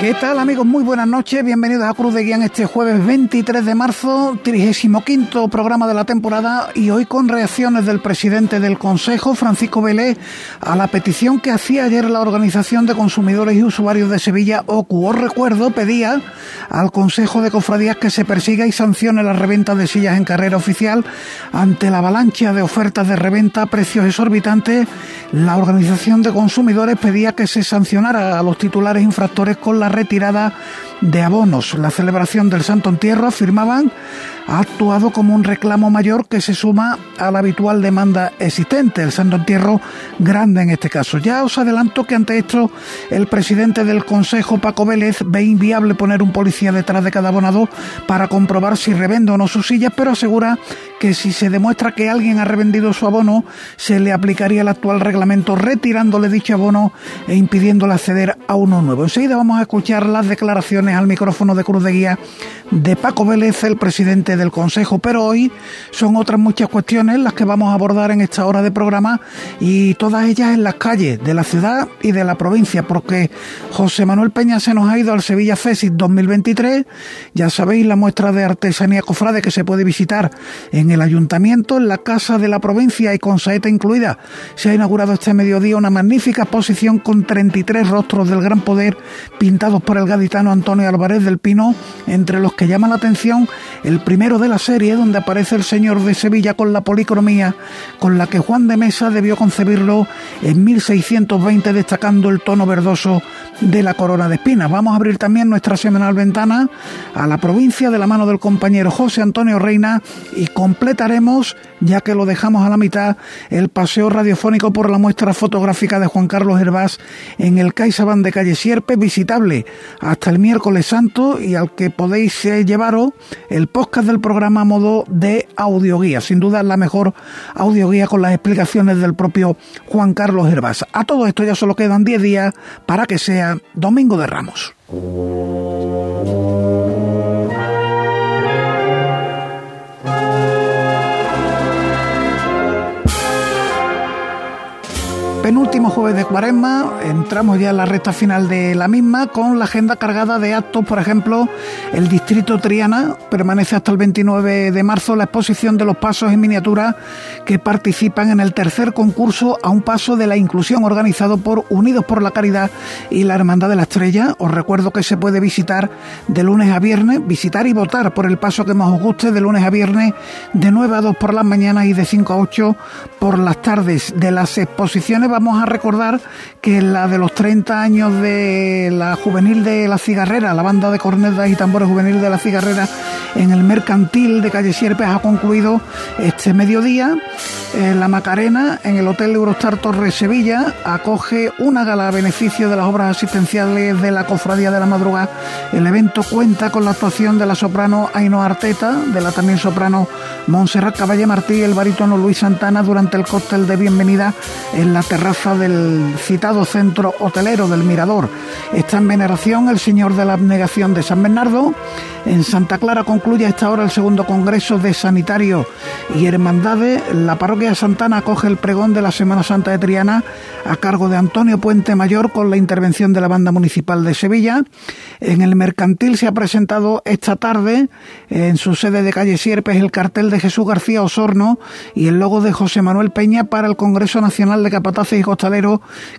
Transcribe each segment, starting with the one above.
¿Qué tal amigos? Muy buenas noches, bienvenidos a Cruz de Guía este jueves 23 de marzo, 35 programa de la temporada y hoy con reacciones del presidente del Consejo, Francisco Vélez, a la petición que hacía ayer la Organización de Consumidores y Usuarios de Sevilla, OCU. Os recuerdo, pedía al Consejo de Cofradías que se persiga y sancione la reventa de sillas en carrera oficial ante la avalancha de ofertas de reventa a precios exorbitantes. La Organización de Consumidores pedía que se sancionara a los titulares infractores con la retirada de abonos. La celebración del Santo Entierro, afirmaban, ha actuado como un reclamo mayor que se suma a la habitual demanda existente, el Santo Entierro grande en este caso. Ya os adelanto que ante esto el presidente del Consejo, Paco Vélez, ve inviable poner un policía detrás de cada abonado para comprobar si revende o no sus sillas, pero asegura que si se demuestra que alguien ha revendido su abono, se le aplicaría el actual reglamento retirándole dicho abono e impidiéndole acceder a uno nuevo. Enseguida vamos a escuchar las declaraciones al micrófono de Cruz de Guía de Paco Vélez, el presidente del Consejo, pero hoy son otras muchas cuestiones las que vamos a abordar en esta hora de programa y todas ellas en las calles de la ciudad y de la provincia, porque José Manuel Peña se nos ha ido al Sevilla Fesis 2023, ya sabéis la muestra de artesanía cofrade que se puede visitar en el ayuntamiento, en la casa de la provincia y con saeta incluida. Se ha inaugurado este mediodía una magnífica exposición con 33 rostros del gran poder pintados por el gaditano Antonio Álvarez del Pino, entre los que llama la atención el primero de la serie donde aparece el señor de Sevilla con la policromía con la que Juan de Mesa debió concebirlo en 1620 destacando el tono verdoso de la corona de espinas. Vamos a abrir también nuestra semanal ventana a la provincia de la mano del compañero José Antonio Reina y completaremos, ya que lo dejamos a la mitad, el paseo radiofónico por la muestra fotográfica de Juan Carlos Hervás en el CaixaBank de Calle Sierpe, visitable hasta el miércoles santo y al que podéis eh, llevaros el podcast del programa modo de audioguía. Sin duda la mejor audioguía con las explicaciones del propio Juan Carlos Hervás. A todo esto ya solo quedan 10 días para que sea Domingo de Ramos. Penúltimo jueves de cuaresma, entramos ya en la recta final de la misma con la agenda cargada de actos, por ejemplo, el distrito Triana permanece hasta el 29 de marzo la exposición de los pasos en miniatura que participan en el tercer concurso a un paso de la inclusión organizado por Unidos por la Caridad y la Hermandad de la Estrella. Os recuerdo que se puede visitar de lunes a viernes, visitar y votar por el paso que más os guste de lunes a viernes de 9 a 2 por las mañanas y de 5 a 8 por las tardes. De las exposiciones vamos a recordar que la de los 30 años de la juvenil de la cigarrera, la banda de cornetas y tambores juvenil de la cigarrera en el mercantil de Calle Sierpes ha concluido este mediodía. Eh, la Macarena en el Hotel Eurostar Torre Sevilla acoge una gala a beneficio de las obras asistenciales de la Cofradía de la Madrugada. El evento cuenta con la actuación de la soprano Ainhoa Arteta, de la también soprano Montserrat Caballe Martí y el barítono Luis Santana durante el cóctel de bienvenida en la terraza del citado centro hotelero del Mirador. Está en veneración el Señor de la Abnegación de San Bernardo. En Santa Clara concluye a esta hora el segundo Congreso de Sanitarios y Hermandades. La parroquia de Santana acoge el pregón de la Semana Santa de Triana a cargo de Antonio Puente Mayor con la intervención de la Banda Municipal de Sevilla. En el Mercantil se ha presentado esta tarde en su sede de calle Sierpes el cartel de Jesús García Osorno y el logo de José Manuel Peña para el Congreso Nacional de Capataces y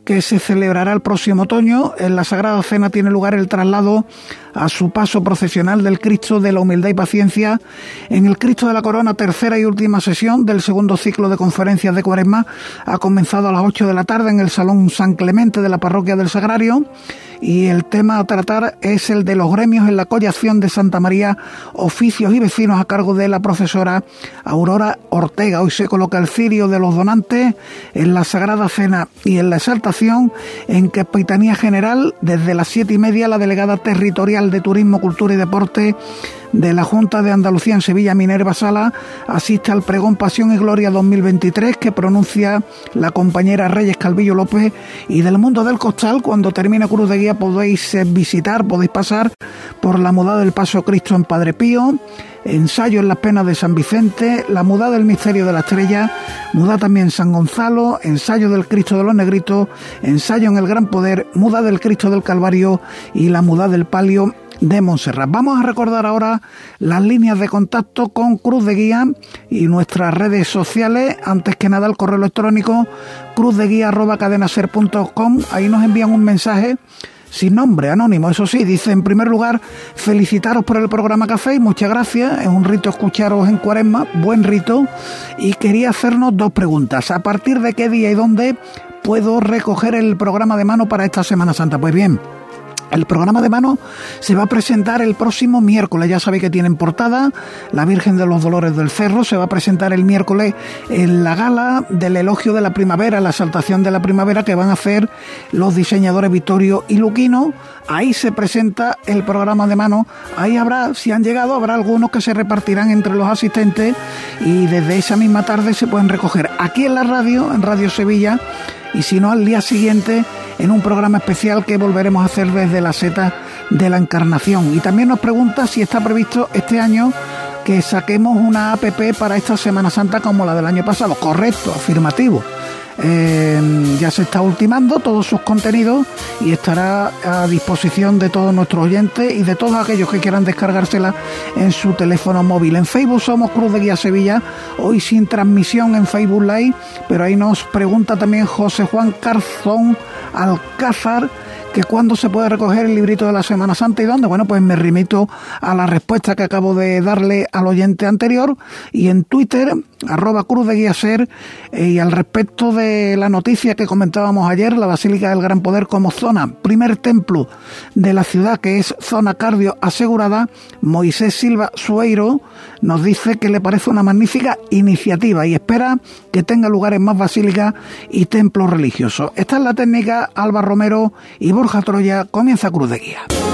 Que se celebrará el próximo otoño. En la Sagrada Cena tiene lugar el traslado a su paso procesional del Cristo de la Humildad y Paciencia en el Cristo de la Corona, tercera y última sesión del segundo ciclo de conferencias de Cuaresma. Ha comenzado a las 8 de la tarde en el Salón San Clemente de la Parroquia del Sagrario y el tema a tratar es el de los gremios en la collación de Santa María, oficios y vecinos a cargo de la profesora Aurora Ortega. Hoy se coloca el cirio de los donantes en la Sagrada Cena y en la exaltación en Capitanía General desde las siete y media la delegada territorial de Turismo, Cultura y Deporte de la Junta de Andalucía en Sevilla, Minerva Sala, asiste al pregón Pasión y Gloria 2023 que pronuncia la compañera Reyes Calvillo López y del mundo del costal, cuando termine Cruz de Guía podéis eh, visitar, podéis pasar por la mudada del Paso Cristo en Padre Pío, ensayo en las penas de San Vicente, la mudada del misterio de la estrella, muda también San Gonzalo, ensayo del Cristo de los Negritos, ensayo en el Gran Poder, muda del Cristo del Calvario y la muda del Palio de Montserrat. Vamos a recordar ahora las líneas de contacto con Cruz de Guía y nuestras redes sociales. Antes que nada, el correo electrónico cruzdeguía.cadenaser.com. Ahí nos envían un mensaje sin nombre, anónimo, eso sí, dice en primer lugar, felicitaros por el programa Café y muchas gracias, es un rito escucharos en cuaresma, buen rito, y quería hacernos dos preguntas, ¿a partir de qué día y dónde puedo recoger el programa de mano para esta Semana Santa? Pues bien, el programa de mano se va a presentar el próximo miércoles. Ya sabéis que tienen portada. La Virgen de los Dolores del Cerro se va a presentar el miércoles en la gala del elogio de la primavera, la exaltación de la primavera que van a hacer los diseñadores Vittorio y Luquino. Ahí se presenta el programa de mano. Ahí habrá, si han llegado, habrá algunos que se repartirán entre los asistentes y desde esa misma tarde se pueden recoger aquí en la radio, en Radio Sevilla, y si no al día siguiente en un programa especial que volveremos a hacer desde la seta de la Encarnación. Y también nos pregunta si está previsto este año que saquemos una APP para esta Semana Santa como la del año pasado. Correcto, afirmativo. Eh, ya se está ultimando todos sus contenidos y estará a disposición de todos nuestros oyentes y de todos aquellos que quieran descargársela en su teléfono móvil. En Facebook somos Cruz de Guía Sevilla, hoy sin transmisión en Facebook Live, pero ahí nos pregunta también José Juan Carzón Alcázar que cuándo se puede recoger el librito de la Semana Santa y dónde. Bueno, pues me remito a la respuesta que acabo de darle al oyente anterior y en Twitter, arroba cruz de guía ser, eh, y al respecto de la noticia que comentábamos ayer, la Basílica del Gran Poder como zona, primer templo de la ciudad que es zona cardio asegurada, Moisés Silva Sueiro nos dice que le parece una magnífica iniciativa y espera que tenga lugares más basílicas y templos religiosos. Esta es la técnica Alba Romero y Borja Troya comienza Cruz de Guía.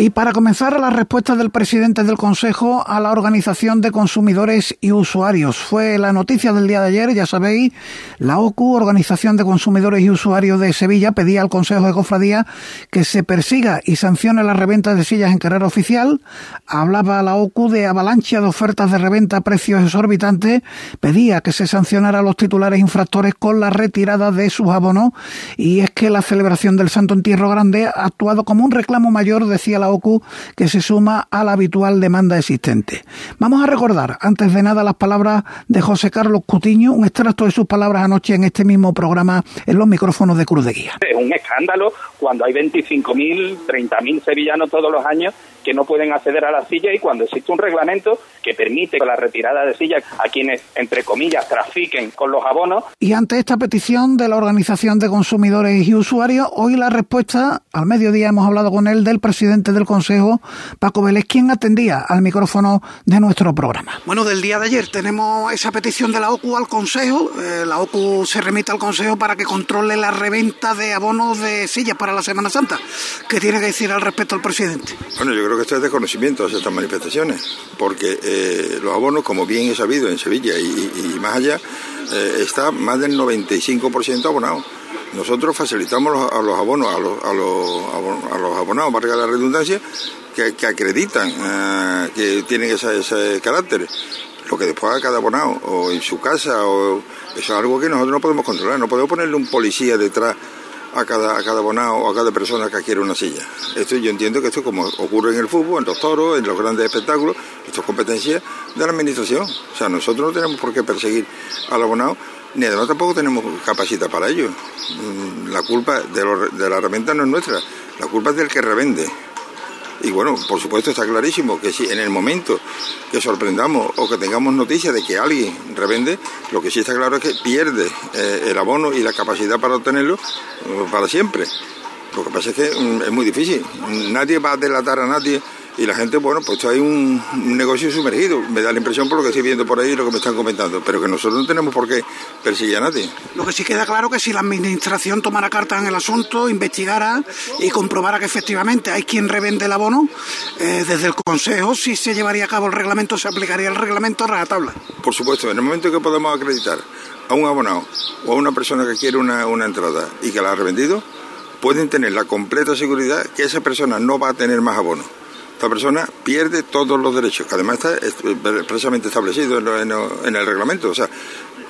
Y para comenzar, las respuestas del presidente del Consejo a la Organización de Consumidores y Usuarios. Fue la noticia del día de ayer, ya sabéis, la OCU, Organización de Consumidores y Usuarios de Sevilla, pedía al Consejo de Cofradía que se persiga y sancione la reventa de sillas en carrera oficial. Hablaba la OCU de avalancha de ofertas de reventa a precios exorbitantes. Pedía que se sancionara a los titulares infractores con la retirada de sus abonos. Y es que la celebración del Santo Entierro Grande ha actuado como un reclamo mayor, decía la Que se suma a la habitual demanda existente. Vamos a recordar, antes de nada, las palabras de José Carlos Cutiño, un extracto de sus palabras anoche en este mismo programa en los micrófonos de Cruz de Guía. Es un escándalo cuando hay 25.000, 30.000 sevillanos todos los años que no pueden acceder a la silla y cuando existe un reglamento que permite la retirada de sillas a quienes, entre comillas, trafiquen con los abonos. Y ante esta petición de la Organización de Consumidores y Usuarios, hoy la respuesta, al mediodía hemos hablado con él, del presidente del Consejo, Paco Vélez, quien atendía al micrófono de nuestro programa. Bueno, del día de ayer tenemos esa petición de la OCU al Consejo. Eh, la OCU se remite al Consejo para que controle la reventa de abonos de sillas para la Semana Santa. ¿Qué tiene que decir al respecto el presidente? Bueno, yo creo que esto es desconocimiento de estas manifestaciones, porque eh, los abonos, como bien he sabido en Sevilla y, más allá, eh, está más del 95% abonado. Nosotros facilitamos a los abonos, a los, a los, a abonados, para la redundancia, que, acreditan eh, que tienen ese carácter. Lo que después haga cada abonado, o en su casa, o eso es algo que nosotros no podemos controlar. No podemos ponerle un policía detrás a cada, a cada abonado o a cada persona que adquiere una silla. Esto yo entiendo que esto como ocurre en el fútbol, en los toros, en los grandes espectáculos, esto es competencia de la administración. O sea, nosotros no tenemos por qué perseguir al abonado, ni además tampoco tenemos capacidad para ello. Mm, la culpa de, de la herramienta no es nuestra, la culpa es del que revende. Y bueno, por supuesto está clarísimo que si en el momento que sorprendamos o que tengamos noticia de que alguien revende, lo que sí está claro es que pierde eh, el abono y la capacidad para obtenerlo eh, para siempre. Lo que pasa es que mm, es muy difícil. Nadie va a delatar a nadie y la gente, bueno, pues hay un, negocio sumergido. Me da la impresión por lo que estoy viendo por ahí y lo que me están comentando, pero que nosotros no tenemos por qué perseguir a nadie. Lo que sí queda claro que si la administración tomara cartas en el asunto, investigara y comprobara que efectivamente hay quien revende el abono, eh, desde el Consejo, si se llevaría a cabo el reglamento, se aplicaría el reglamento a tabla. Por supuesto, en el momento que podamos acreditar a un abonado o a una persona que quiere una, una entrada y que la ha revendido, pueden tener la completa seguridad que esa persona no va a tener más abono esta persona pierde todos los derechos, que además está expresamente establecido en, el reglamento. O sea,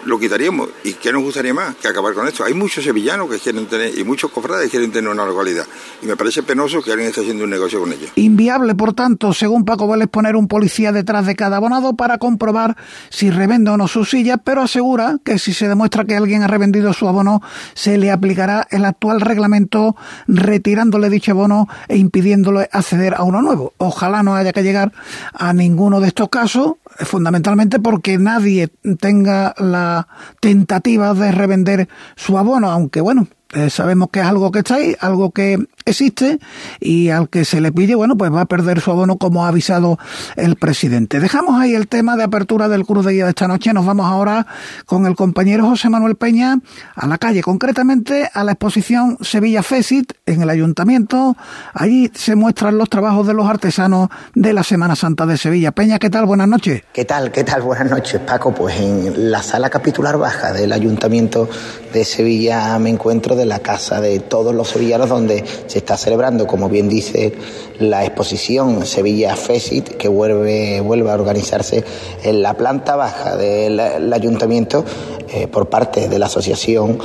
lo quitaríamos. ¿Y qué nos gustaría más que acabar con esto? Hay muchos sevillanos que quieren tener, y muchos cofrades que quieren tener una localidad. Y me parece penoso que alguien esté haciendo un negocio con ellos. Inviable, por tanto, según Paco Vélez, poner un policía detrás de cada abonado para comprobar si revende o no su silla, pero asegura que si se demuestra que alguien ha revendido su abono, se le aplicará el actual reglamento retirándole dicho abono e impidiéndole acceder a uno nuevo. Ojalá no haya que llegar a ninguno de estos casos, fundamentalmente porque nadie tenga la tentativa de revender su abono, aunque bueno, eh, sabemos que es algo que está ahí, algo que existe y al que se le pille, bueno, pues va a perder su abono como ha avisado el presidente. Dejamos ahí el tema de apertura del Cruz de Guía de esta noche. Nos vamos ahora con el compañero José Manuel Peña a la calle, concretamente a la exposición Sevilla Fesit en el ayuntamiento. Allí se muestran los trabajos de los artesanos de la Semana Santa de Sevilla. Peña, ¿qué tal? Buenas noches. ¿Qué tal? ¿Qué tal? Buenas noches, Paco. Pues en la sala capitular baja del ayuntamiento de Sevilla me encuentro de la casa de todos los sevillanos donde se está celebrando, como bien dice la exposición Sevilla Fesit, que vuelve, vuelve a organizarse en la planta baja del ayuntamiento eh, por parte de la Asociación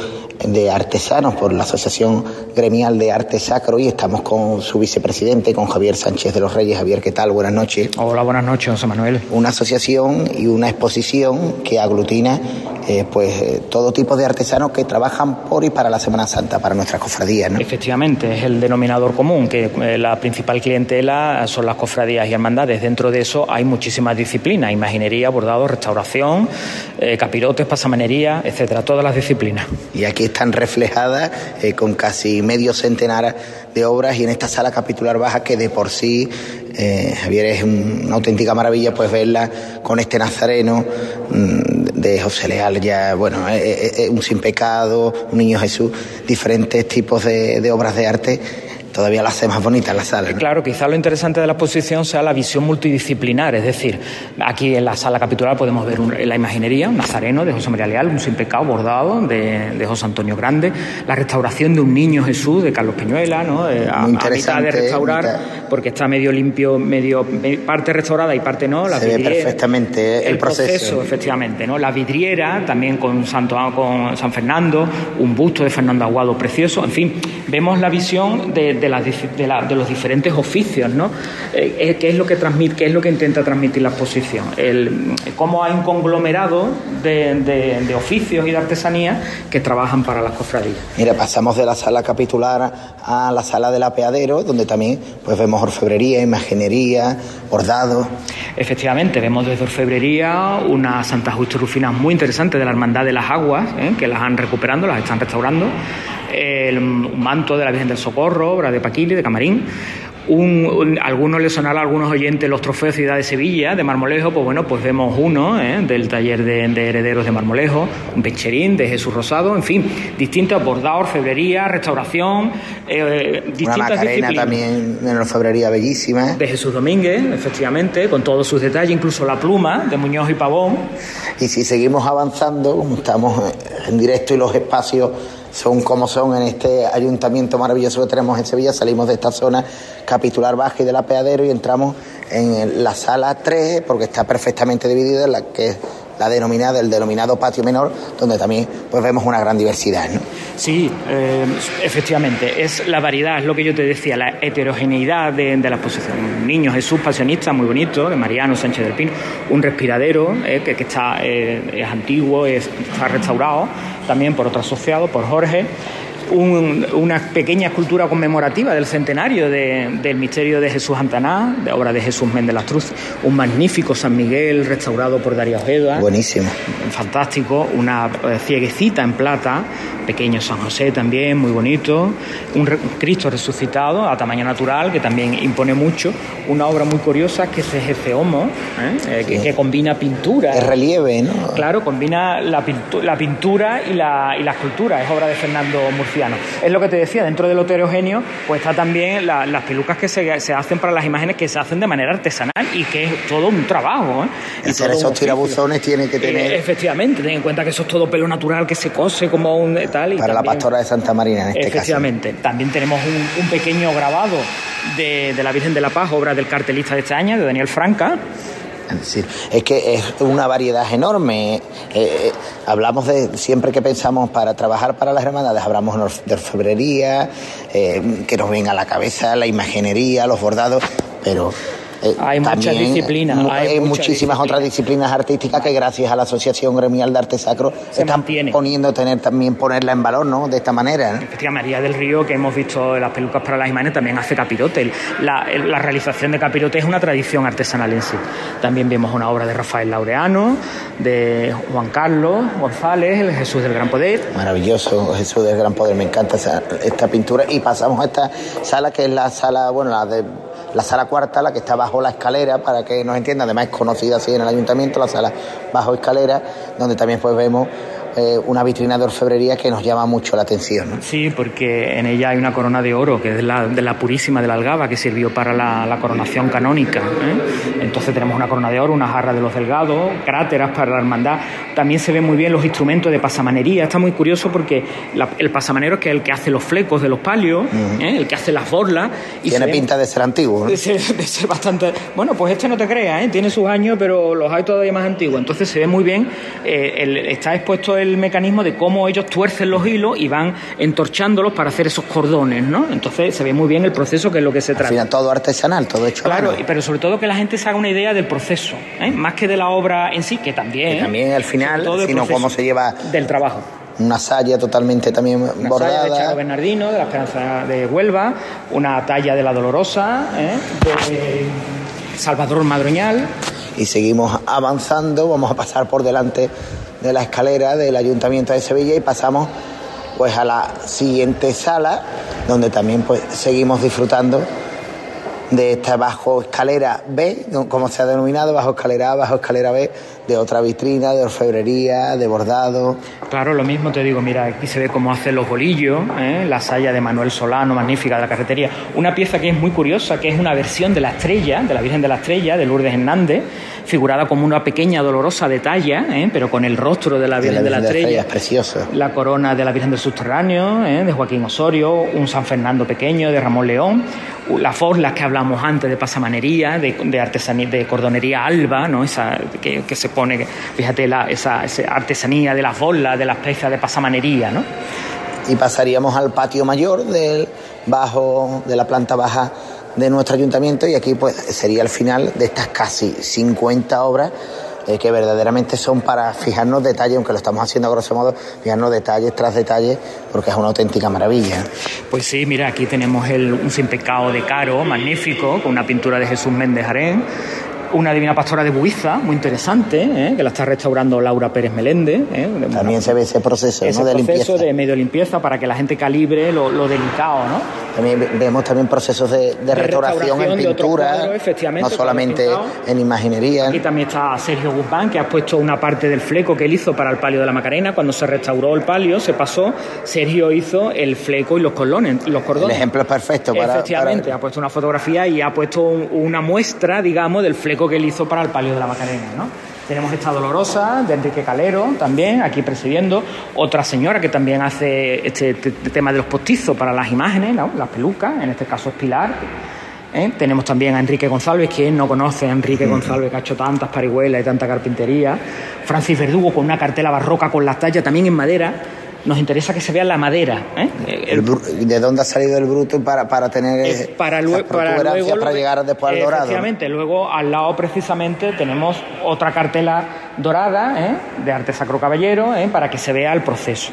de Artesanos, por la Asociación Gremial de Arte Sacro, y estamos con su vicepresidente, con Javier Sánchez de los Reyes. Javier, ¿qué tal? Buenas noches. Hola, buenas noches, José Manuel. Una asociación y una exposición que aglutina eh, pues eh, todo tipo de artesanos que trabajan por y para la Semana Santa, para nuestras cofradías. ¿no? Efectivamente, es el denominador común, que la principal clientela son las cofradías y hermandades. Dentro de eso hay muchísimas disciplinas, imaginería, bordado, restauración, capirotes, pasamanería etcétera, todas las disciplinas. Y aquí están reflejadas eh, con casi medio centenar de obras y en esta sala capitular baja que de por sí, eh, Javier, es una auténtica maravilla pues verla con este nazareno mm, de José Leal, ya, bueno, eh, un sin pecado, un niño Jesús, diferentes tipos de, de obras de arte todavía la hace más bonita la sala. Claro, quizá lo interesante de la exposición sea la visión multidisciplinar, es decir, aquí en la sala capitular podemos ver la imaginería, un nazareno de José María Leal, un sin pecado bordado de, José Antonio Grande, la restauración de un niño Jesús de Carlos Peñuela, ¿no? Eh, a, mitad de restaurar, porque está medio limpio, medio parte restaurada y parte no. La Se ve perfectamente el, proceso. efectivamente, ¿no? La vidriera, también con, Santo, con San Fernando, un busto de Fernando Aguado precioso, en fin, vemos la visión de de, los diferentes oficios, ¿no? Eh, eh, ¿Qué es lo que transmite, qué es lo que intenta transmitir la exposición? El, cómo hay un conglomerado de, oficios y de artesanía que trabajan para las cofradías. Mira, pasamos de la sala capitular a la sala del apeadero, donde también pues vemos orfebrería, imaginería, bordado. Efectivamente, vemos desde orfebrería una Santa Justa Rufina muy interesante de la Hermandad de las Aguas, ¿eh? que las han recuperando, las están restaurando el manto de la Virgen del Socorro, obra de Paquili, de Camarín. Un, algunos le sonará a algunos oyentes los trofeos Ciudad de Sevilla de Marmolejo, pues bueno, pues vemos uno ¿eh? del taller de, herederos de Marmolejo, un pecherín de Jesús Rosado, en fin, distintos bordados, febrería, restauración, eh, distintas Una también en orfebrería bellísima. De Jesús Domínguez, efectivamente, con todos sus detalles, incluso la pluma de Muñoz y Pavón. Y si seguimos avanzando, como estamos en directo y los espacios son como son en este ayuntamiento maravilloso que tenemos en Sevilla. Salimos de esta zona capitular baja y del apeadero y entramos en la sala 3 porque está perfectamente dividida en la que la denominada, el denominado patio menor, donde también pues vemos una gran diversidad. ¿no? Sí, eh, efectivamente, es la variedad, es lo que yo te decía, la heterogeneidad de, la exposición. Niño Jesús pasionista muy bonito, de Mariano Sánchez del Pino, un respiradero eh, que, está, eh, es antiguo, está restaurado, también por otro asociado, por Jorge una pequeña escultura conmemorativa del centenario del misterio de Jesús Antaná, de obra de Jesús Méndez Lastruz, un magnífico San Miguel restaurado por Darío Ojeda. Buenísimo. Fantástico, una eh, cieguecita en plata, pequeño San José también, muy bonito, un, Cristo resucitado a tamaño natural que también impone mucho, una obra muy curiosa que es ese Homo, ¿eh? Eh, que, combina pintura. El relieve, ¿no? Claro, combina la, la pintura y la, y la escultura, es obra de Fernando Es lo que te decía, dentro del heterogéneo, pues está también las pelucas que se, se, hacen para las imágenes que se hacen de manera artesanal y que es todo un trabajo. ¿eh? Y hacer esos tirabuzones tiene que tener. efectivamente, ten en cuenta que eso es todo pelo natural que se cose como un tal. Y para la pastora de Santa Marina, en este efectivamente. También tenemos un, pequeño grabado de, de, la Virgen de la Paz, obra del cartelista de este año, de Daniel Franca. Es que es una variedad enorme. Eh, eh, hablamos de, siempre que pensamos para trabajar para las hermandades, hablamos de orfebrería, eh, que nos venga a la cabeza la imaginería, los bordados, pero eh, hay muchas disciplinas. Hay, muchísimas otras disciplinas artísticas que gracias a la Asociación Gremial de Arte Sacro se están poniendo tener también ponerla en valor, ¿no? De esta manera. ¿no? María del Río, que hemos visto las pelucas para las imágenes, también hace capirote. La, la, realización de capirote es una tradición artesanal en sí. También vemos una obra de Rafael Laureano, de Juan Carlos González, el Jesús del Gran Poder. Maravilloso, Jesús del Gran Poder, me encanta esta pintura. Y pasamos a esta sala que es la sala, bueno, la de la sala cuarta, la que está bajo la escalera, para que nos entienda, además es conocida así en el ayuntamiento, la sala bajo escalera, donde también pues vemos eh, una vitrina de orfebrería que nos llama mucho la atención. Sí, porque en ella hay una corona de oro, que es la, de la purísima de la Algaba, que sirvió para la, coronación canónica. ¿eh? Entonces tenemos una corona de oro, una jarra de los delgados, cráteras para la hermandad. También se ven muy bien los instrumentos de pasamanería. Está muy curioso porque el pasamanero es que el que hace los flecos de los palios, ¿eh? el que hace las borlas. Y Tiene pinta de ser antiguo. De, ser, bastante. Bueno, pues este no te creas, tiene sus años, pero los hay todavía más antiguos. Entonces se ve muy bien. está expuesto el el mecanismo de cómo ellos tuercen los hilos y van entorchándolos para hacer esos cordones, ¿no? Entonces se ve muy bien el proceso que es lo que se trata. todo artesanal, todo hecho. Claro, pero sobre todo que la gente se haga una idea del proceso, ¿eh? más que de la obra en sí, que también. Que también al final, sino cómo se lleva. Del trabajo una saya totalmente también una bordada. Saya de Charo Bernardino, de la Esperanza de Huelva, una talla de la Dolorosa, ¿eh? de Salvador Madroñal. Y seguimos avanzando, vamos a pasar por delante de la escalera del Ayuntamiento de Sevilla y pasamos pues a la siguiente sala donde también pues seguimos disfrutando de esta bajo escalera B, como se ha denominado, bajo escalera A, bajo escalera B, de otra vitrina, de orfebrería, de bordado. Claro, lo mismo te digo, mira, aquí se ve cómo hacen los bolillos, ¿eh? la saya de Manuel Solano, magnífica de la carretería. Una pieza que es muy curiosa, que es una versión de la estrella, de la Virgen de la Estrella, de Lourdes Hernández, figurada como una pequeña dolorosa de talla, ¿eh? pero con el rostro de la Virgen de la, Estrella. es. La corona de la Virgen del Subterráneo, ¿eh? de Joaquín Osorio, un San Fernando pequeño de Ramón León, las forlas que hablamos antes de pasamanería, de, artesanía, de cordonería alba, ¿no? Esa, que, que se pone, fíjate, la, esa, artesanía de las bolas, de las piezas de pasamanería, ¿no? Y pasaríamos al patio mayor del bajo, de la planta baja de nuestro ayuntamiento y aquí pues sería el final de estas casi 50 obras eh, que verdaderamente son para fijarnos detalles, aunque lo estamos haciendo a grosso modo, fijarnos detalles tras detalles, porque es una auténtica maravilla. Pues sí, mira, aquí tenemos el, un sin pecado de Caro, magnífico, con una pintura de Jesús Méndez Arén una Divina Pastora de Buiza, muy interesante, ¿eh? que la está restaurando Laura Pérez Meléndez. ¿eh? También se ve ese proceso, ese ¿no? de proceso de medio limpieza para que la gente calibre lo, delicado, ¿no? También vemos también procesos de, restauración, en pintura, no solamente en imaginería. Aquí también está Sergio Guzmán, que ha puesto una parte del fleco que él hizo para el palio de la Macarena. Cuando se restauró el palio, se pasó, Sergio hizo el fleco y los cordones. Los cordones. El ejemplo es perfecto para... Efectivamente, ha puesto una fotografía y ha puesto una muestra, digamos, del fleco que él hizo para el palio de la Macarena, ¿no? Tenemos esta dolorosa de Enrique Calero también aquí presidiendo. Otra señora que también hace este, tema de los postizos para las imágenes, ¿no? las pelucas, en este caso es Pilar. ¿eh? Tenemos también a Enrique González, quien no conoce a Enrique González, que ha hecho tantas parihuelas y tanta carpintería. Francis Verdugo con una cartela barroca con las tallas también en madera nos interesa que se vea la madera. ¿eh? ¿De dónde ha salido el bruto para, para tener eh, para, luego, para, para llegar después al dorado? Efectivamente, luego al lado precisamente tenemos otra cartela dorada ¿eh? de arte sacro caballero ¿eh? para que se vea el proceso.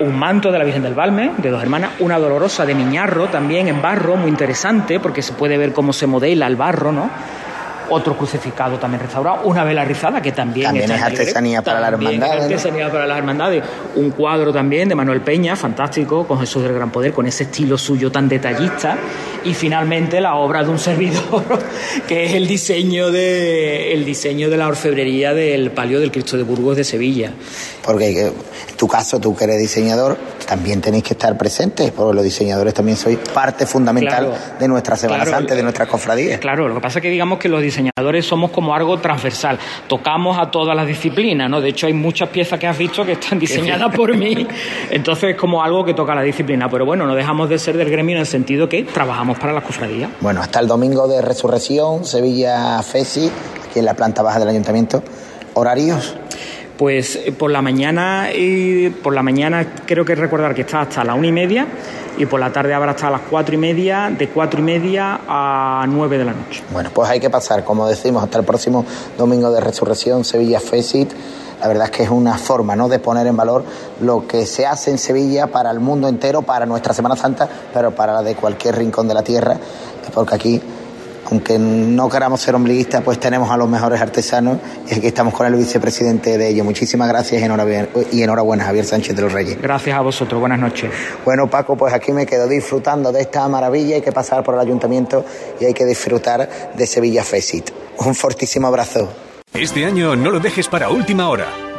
Un manto de la Virgen del Valme, de dos hermanas, una dolorosa de Miñarro también en barro, muy interesante porque se puede ver cómo se modela el barro, ¿no? Otro crucificado también restaurado, una vela rizada que también, es artesanía para la hermandad. artesanía para las hermandades. Un cuadro también de Manuel Peña, fantástico, con Jesús del Gran Poder, con ese estilo suyo tan detallista. Y finalmente la obra de un servidor, que es el diseño de, el diseño de la orfebrería del palio del Cristo de Burgos de Sevilla. Porque en tu caso, tú que eres diseñador, también tenéis que estar presentes, porque los diseñadores también sois parte fundamental de nuestra Semana Santa, de nuestras cofradías. Claro, lo que pasa es que digamos que los diseñadores diseñadores somos como algo transversal, tocamos a todas las disciplinas, ¿no? De hecho hay muchas piezas que has visto que están diseñadas por mí, entonces es como algo que toca la disciplina, pero bueno, no dejamos de ser del gremio en el sentido que trabajamos para las cofradías. Bueno, hasta el domingo de resurrección, Sevilla Fesi, aquí en la planta baja del ayuntamiento, horarios. Pues eh, por la mañana y por la mañana creo que recordar que está hasta la una y media y por la tarde habrá hasta las cuatro y media, de cuatro y media a nueve de la noche. Bueno, pues hay que pasar, como decimos, hasta el próximo domingo de resurrección, Sevilla Fesit. La verdad es que es una forma ¿no? de poner en valor lo que se hace en Sevilla para el mundo entero, para nuestra Semana Santa, pero para la de cualquier rincón de la tierra, porque aquí aunque no queramos ser ombliguistas, pues tenemos a los mejores artesanos y aquí estamos con el vicepresidente de ellos. Muchísimas gracias y enhorabuena, y enhorabuena, Javier Sánchez de los Reyes. Gracias a vosotros, buenas noches. Bueno, Paco, pues aquí me quedo disfrutando de esta maravilla. Hay que pasar por el ayuntamiento y hay que disfrutar de Sevilla Fesit. Un fortísimo abrazo. Este año no lo dejes para última hora.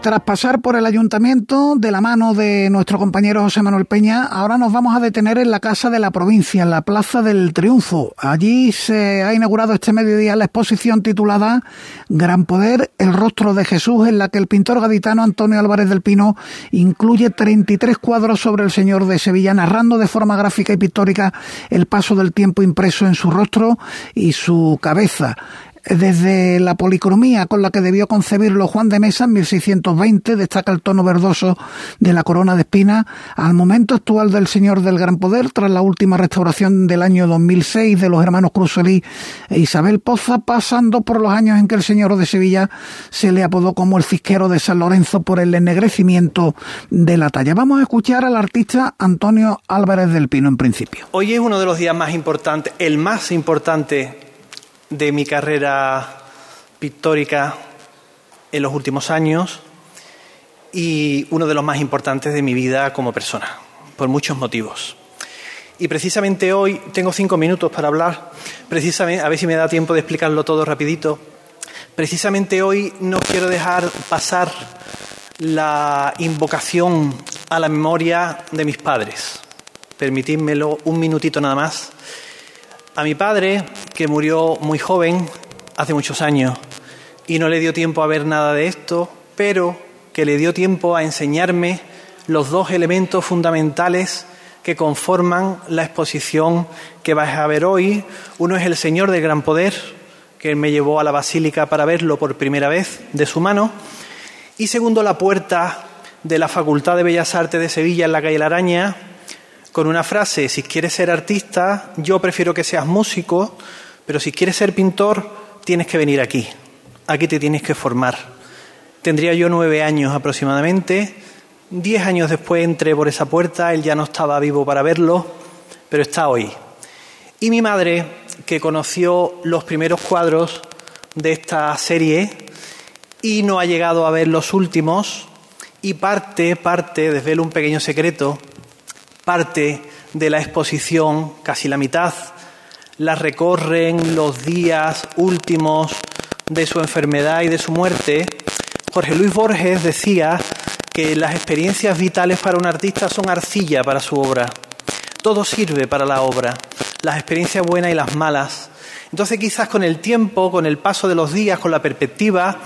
Tras pasar por el ayuntamiento de la mano de nuestro compañero José Manuel Peña, ahora nos vamos a detener en la Casa de la Provincia, en la Plaza del Triunfo. Allí se ha inaugurado este mediodía la exposición titulada Gran Poder, el rostro de Jesús, en la que el pintor gaditano Antonio Álvarez del Pino incluye 33 cuadros sobre el Señor de Sevilla, narrando de forma gráfica y pictórica el paso del tiempo impreso en su rostro y su cabeza desde la policromía con la que debió concebirlo Juan de Mesa en 1620, destaca el tono verdoso de la corona de espina, al momento actual del Señor del Gran Poder, tras la última restauración del año 2006 de los hermanos Cruzelí e Isabel Poza, pasando por los años en que el Señor de Sevilla se le apodó como el fisquero de San Lorenzo por el ennegrecimiento de la talla. Vamos a escuchar al artista Antonio Álvarez del Pino en principio. Hoy es uno de los días más importantes, el más importante de mi carrera pictórica en los últimos años y uno de los más importantes de mi vida como persona, por muchos motivos. Y precisamente hoy tengo cinco minutos para hablar, precisamente, a ver si me da tiempo de explicarlo todo rapidito. Precisamente hoy no quiero dejar pasar la invocación a la memoria de mis padres. Permitidmelo un minutito nada más a mi padre, que murió muy joven, hace muchos años, y no le dio tiempo a ver nada de esto, pero que le dio tiempo a enseñarme los dos elementos fundamentales que conforman la exposición que vais a ver hoy. Uno es el Señor del Gran Poder, que me llevó a la Basílica para verlo por primera vez de su mano. Y segundo, la puerta de la Facultad de Bellas Artes de Sevilla en la calle La Araña, con una frase, si quieres ser artista, yo prefiero que seas músico, pero si quieres ser pintor, tienes que venir aquí, aquí te tienes que formar. Tendría yo nueve años aproximadamente, diez años después entré por esa puerta, él ya no estaba vivo para verlo, pero está hoy. Y mi madre, que conoció los primeros cuadros de esta serie y no ha llegado a ver los últimos, y parte, parte, desvelo un pequeño secreto, parte de la exposición, casi la mitad, la recorren los días últimos de su enfermedad y de su muerte, Jorge Luis Borges decía que las experiencias vitales para un artista son arcilla para su obra. Todo sirve para la obra, las experiencias buenas y las malas. Entonces quizás con el tiempo, con el paso de los días, con la perspectiva,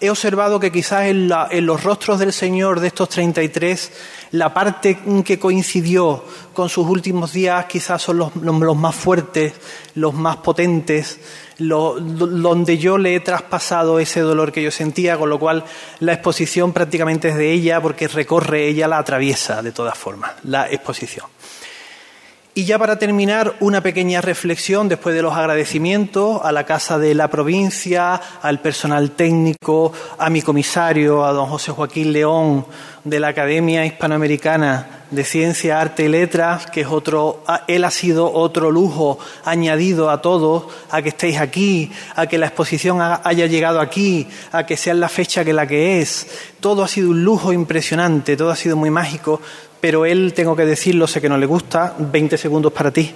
he observado que quizás en, los rostros del Señor de estos 33, la parte que coincidió con sus últimos días quizás son los, más fuertes, los más potentes, donde yo le he traspasado ese dolor que yo sentía, con lo cual la exposición prácticamente es de ella, porque recorre, ella la atraviesa de todas formas, la exposición. Y ya para terminar, una pequeña reflexión después de los agradecimientos a la Casa de la Provincia, al personal técnico, a mi comisario, a don José Joaquín León de la Academia Hispanoamericana de Ciencia, Arte y Letras, que es otro, él ha sido otro lujo añadido a todos, a que estéis aquí, a que la exposición haya llegado aquí, a que sea la fecha que la que es. Todo ha sido un lujo impresionante, todo ha sido muy mágico pero él, tengo que decirlo, sé que no le gusta, 20 segundos para ti.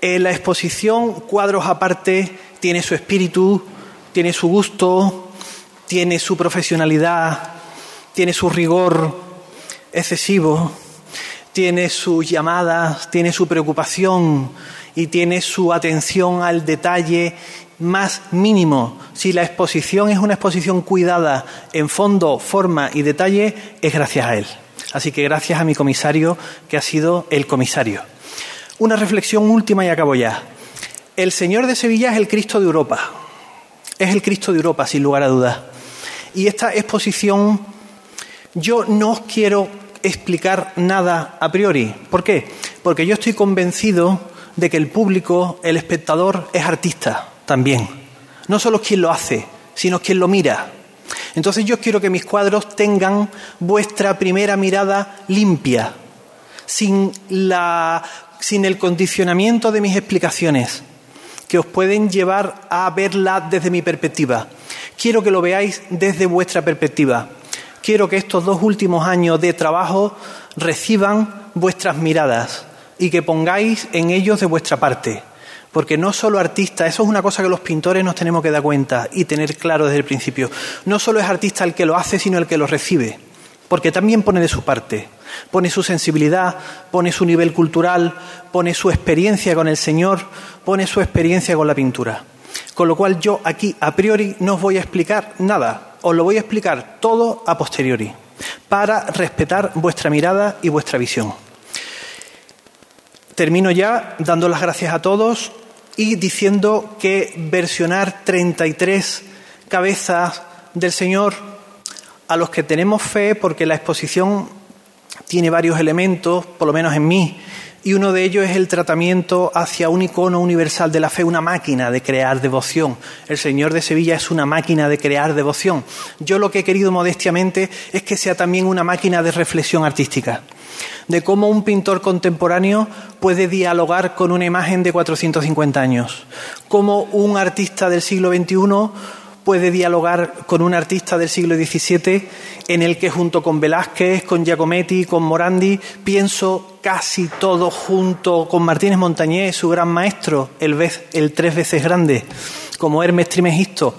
La exposición, cuadros aparte, tiene su espíritu, tiene su gusto, tiene su profesionalidad, tiene su rigor excesivo, tiene sus llamadas, tiene su preocupación y tiene su atención al detalle más mínimo. Si la exposición es una exposición cuidada en fondo, forma y detalle, es gracias a él. Así que gracias a mi comisario, que ha sido el comisario. Una reflexión última y acabo ya. El Señor de Sevilla es el Cristo de Europa. Es el Cristo de Europa, sin lugar a dudas. Y esta exposición, yo no os quiero explicar nada a priori. ¿Por qué? Porque yo estoy convencido de que el público, el espectador, es artista también. No solo quien lo hace, sino quien lo mira. Entonces yo quiero que mis cuadros tengan vuestra primera mirada limpia, sin, el condicionamiento de mis explicaciones, que os pueden llevar a verla desde mi perspectiva. Quiero que lo veáis desde vuestra perspectiva. Quiero que estos dos últimos años de trabajo reciban vuestras miradas y que pongáis en ellos de vuestra parte. Porque no solo artista, eso es una cosa que los pintores nos tenemos que dar cuenta y tener claro desde el principio. No solo es artista el que lo hace, sino el que lo recibe. Porque también pone de su parte. Pone su sensibilidad, pone su nivel cultural, pone su experiencia con el Señor, pone su experiencia con la pintura. Con lo cual yo aquí a priori no os voy a explicar nada, os lo voy a explicar todo a posteriori, para respetar vuestra mirada y vuestra visión. Termino ya dando las gracias a todos y diciendo que versionar 33 cabezas del Señor a los que tenemos fe, porque la exposición tiene varios elementos, por lo menos en mí, y uno de ellos es el tratamiento hacia un icono universal de la fe, una máquina de crear devoción. El Señor de Sevilla es una máquina de crear devoción. Yo lo que he querido modestiamente es que sea también una máquina de reflexión artística de cómo un pintor contemporáneo puede dialogar con una imagen de 450 años, cómo un artista del siglo XXI puede dialogar con un artista del siglo XVII en el que junto con Velázquez, con Giacometti, con Morandi, pienso casi todo junto con Martínez Montañés, su gran maestro, el, el tres veces grande, como Hermes Trimegisto.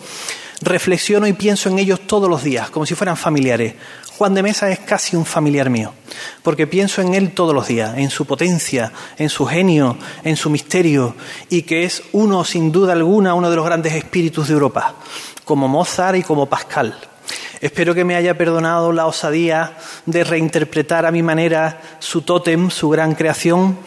Reflexiono y pienso en ellos todos los días, como si fueran familiares. Juan de Mesa es casi un familiar mío, porque pienso en él todos los días, en su potencia, en su genio, en su misterio, y que es uno, sin duda alguna, uno de los grandes espíritus de Europa, como Mozart y como Pascal. Espero que me haya perdonado la osadía de reinterpretar a mi manera su tótem, su gran creación,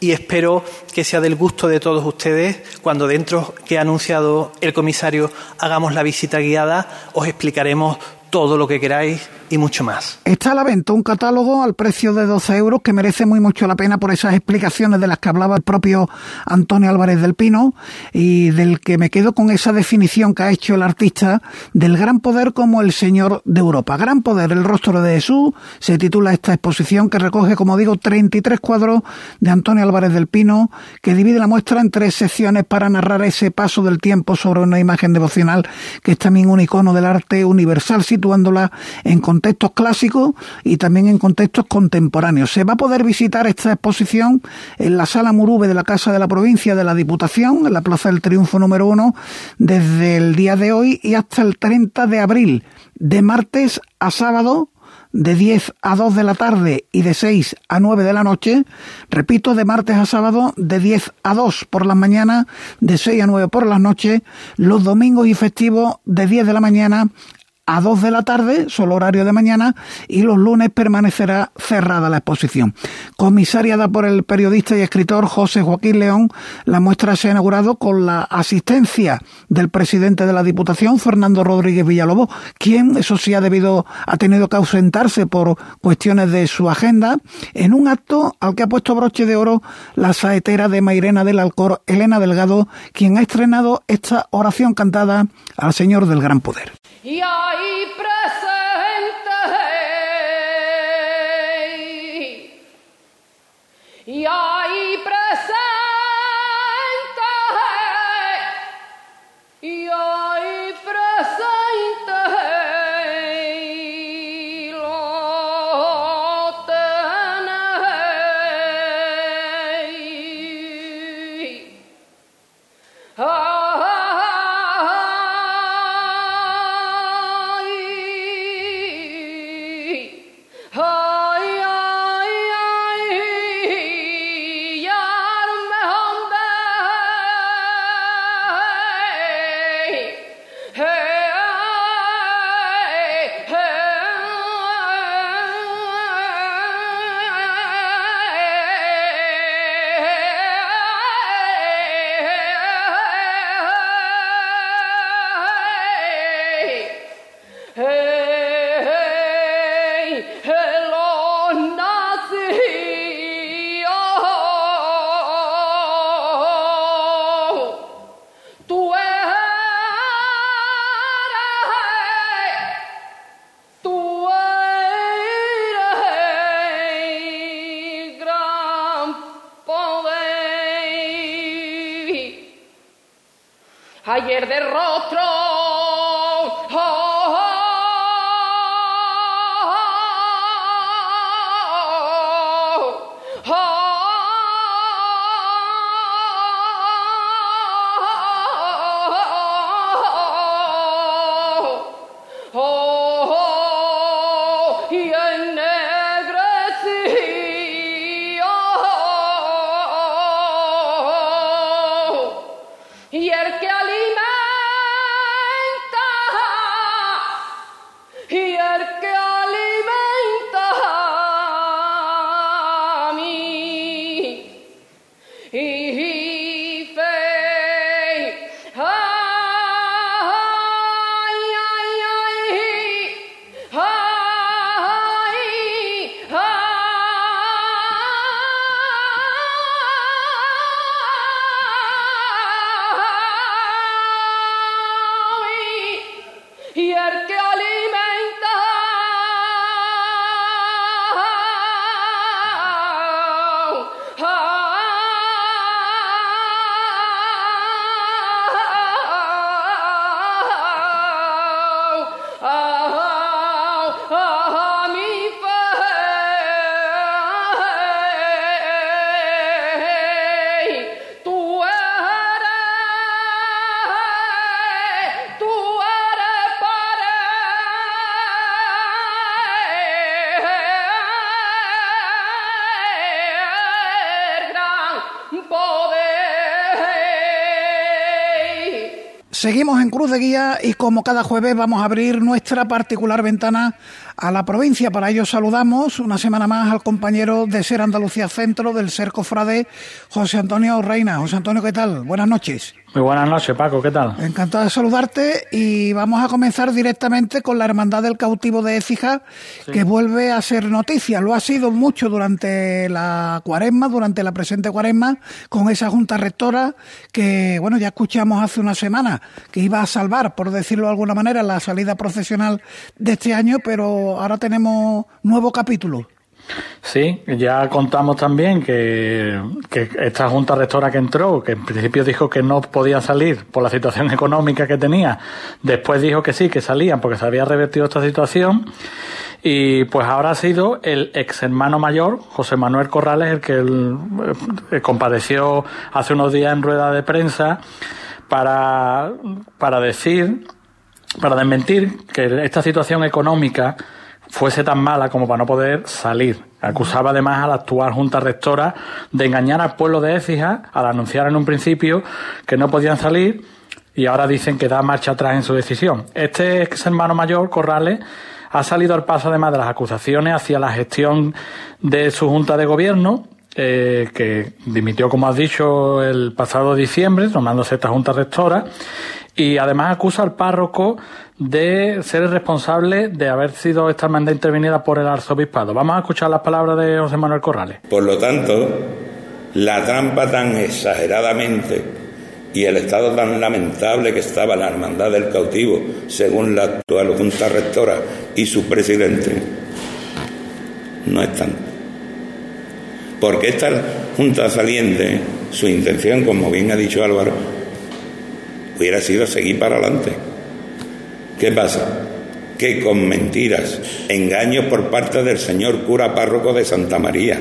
y espero que sea del gusto de todos ustedes cuando dentro que ha anunciado el comisario hagamos la visita guiada, os explicaremos todo lo que queráis y mucho más. Está a la venta un catálogo al precio de 12 euros que merece muy mucho la pena por esas explicaciones de las que hablaba el propio Antonio Álvarez del Pino y del que me quedo con esa definición que ha hecho el artista del gran poder como el Señor de Europa. Gran poder, el rostro de Jesús, se titula esta exposición que recoge, como digo, 33 cuadros de Antonio Álvarez del Pino que divide la muestra en tres secciones para narrar ese paso del tiempo sobre una imagen devocional que es también un icono del arte universal. Si situándola en contextos clásicos y también en contextos contemporáneos. Se va a poder visitar esta exposición en la Sala Murube de la Casa de la Provincia de la Diputación, en la Plaza del Triunfo número uno, desde el día de hoy y hasta el 30 de abril, de martes a sábado de 10 a 2 de la tarde y de 6 a 9 de la noche. Repito, de martes a sábado de 10 a 2 por las mañanas, de 6 a 9 por las noches. Los domingos y festivos de 10 de la mañana a 2 de la tarde, solo horario de mañana, y los lunes permanecerá cerrada la exposición. Comisariada por el periodista y escritor José Joaquín León, la muestra se ha inaugurado con la asistencia del presidente de la Diputación, Fernando Rodríguez Villalobos, quien, eso sí, ha debido, ha tenido que ausentarse por cuestiones de su agenda, en un acto al que ha puesto broche de oro la saetera de Mairena del Alcor, Elena Delgado, quien ha estrenado esta oración cantada al Señor del Gran Poder. Y Seguimos en Cruz de Guía y como cada jueves vamos a abrir nuestra particular ventana a la provincia. Para ello saludamos una semana más al compañero de Ser Andalucía Centro del Ser Cofrade, José Antonio Reina. José Antonio, ¿qué tal? Buenas noches. Muy buenas noches, Paco, ¿qué tal? Encantado de saludarte y vamos a comenzar directamente con la Hermandad del Cautivo de Écija, que vuelve a ser noticia. Lo ha sido mucho durante la cuaresma, durante la presente cuaresma, con esa junta rectora que, bueno, ya escuchamos hace una semana que iba a salvar, por decirlo de alguna manera, la salida procesional de este año, pero ahora tenemos nuevo capítulo. Sí, ya contamos también que, esta junta rectora que entró, que en principio dijo que no podía salir por la situación económica que tenía, después dijo que sí, que salían porque se había revertido esta situación y pues ahora ha sido el ex hermano mayor, José Manuel Corrales, el que eh, compareció hace unos días en rueda de prensa para, para decir, para desmentir que esta situación económica fuese tan mala como para no poder salir. Acusaba además a la actual Junta Rectora de engañar al pueblo de Écija al anunciar en un principio que no podían salir y ahora dicen que da marcha atrás en su decisión. Este ex hermano mayor, Corrales, ha salido al paso además de las acusaciones hacia la gestión de su Junta de Gobierno, eh, que dimitió, como has dicho, el pasado diciembre, tomándose esta Junta Rectora, y además acusa al párroco de ser responsable de haber sido esta hermandad intervenida por el arzobispado. Vamos a escuchar las palabras de José Manuel Corrales. Por lo tanto, la trampa tan exageradamente y el estado tan lamentable que estaba la hermandad del cautivo, según la actual Junta Rectora y su presidente, no es tanto. Porque esta Junta saliente, su intención, como bien ha dicho Álvaro, hubiera sido seguir para adelante ¿Qué pasa? Que con mentiras, engaños por parte del señor cura párroco de Santa María,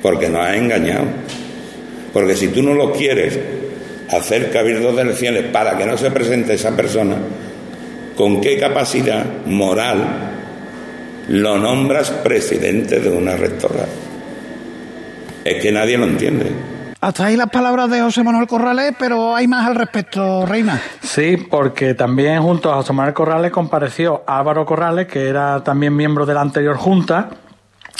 porque nos ha engañado. Porque si tú no lo quieres hacer cabildo de elecciones para que no se presente esa persona, ¿con qué capacidad moral lo nombras presidente de una rectora? Es que nadie lo entiende. Hasta ahí las palabras de José Manuel Corrales, pero hay más al respecto, Reina. Sí, porque también junto a José Manuel Corrales compareció Álvaro Corrales, que era también miembro de la anterior Junta,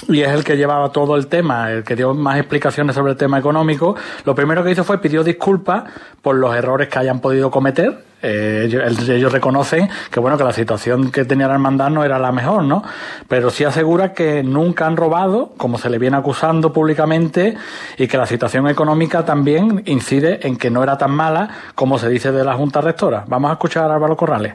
y es el que llevaba todo el tema, el que dio más explicaciones sobre el tema económico. Lo primero que hizo fue pidió disculpas por los errores que hayan podido cometer. Eh, ellos, reconocen que bueno que la situación que tenía la hermandad no era la mejor, ¿no? Pero sí asegura que nunca han robado, como se le viene acusando públicamente, y que la situación económica también incide en que no era tan mala como se dice de la Junta Rectora. Vamos a escuchar a Álvaro Corrales.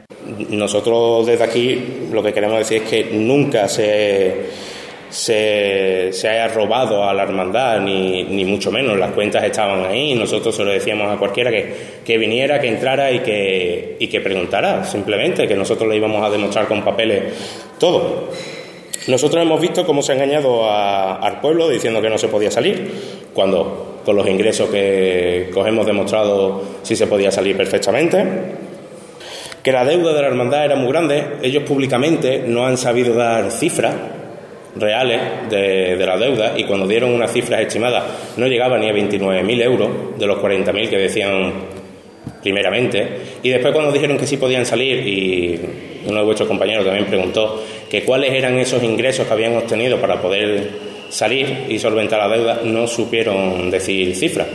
Nosotros desde aquí lo que queremos decir es que nunca se se, haya robado a la hermandad, ni, ni, mucho menos. Las cuentas estaban ahí. Nosotros se lo decíamos a cualquiera que, que viniera, que entrara y que, y que preguntara, simplemente, que nosotros le íbamos a demostrar con papeles todo. Nosotros hemos visto cómo se ha engañado al pueblo diciendo que no se podía salir, cuando con los ingresos que, que hemos demostrado sí se podía salir perfectamente que la deuda de la hermandad era muy grande. Ellos públicamente no han sabido dar cifras reales de, la deuda y cuando dieron unas cifras estimadas no llegaba ni a 29.000 euros de los 40.000 que decían primeramente. Y después cuando dijeron que sí podían salir y uno de vuestros compañeros también preguntó que cuáles eran esos ingresos que habían obtenido para poder salir y solventar la deuda no supieron decir cifras.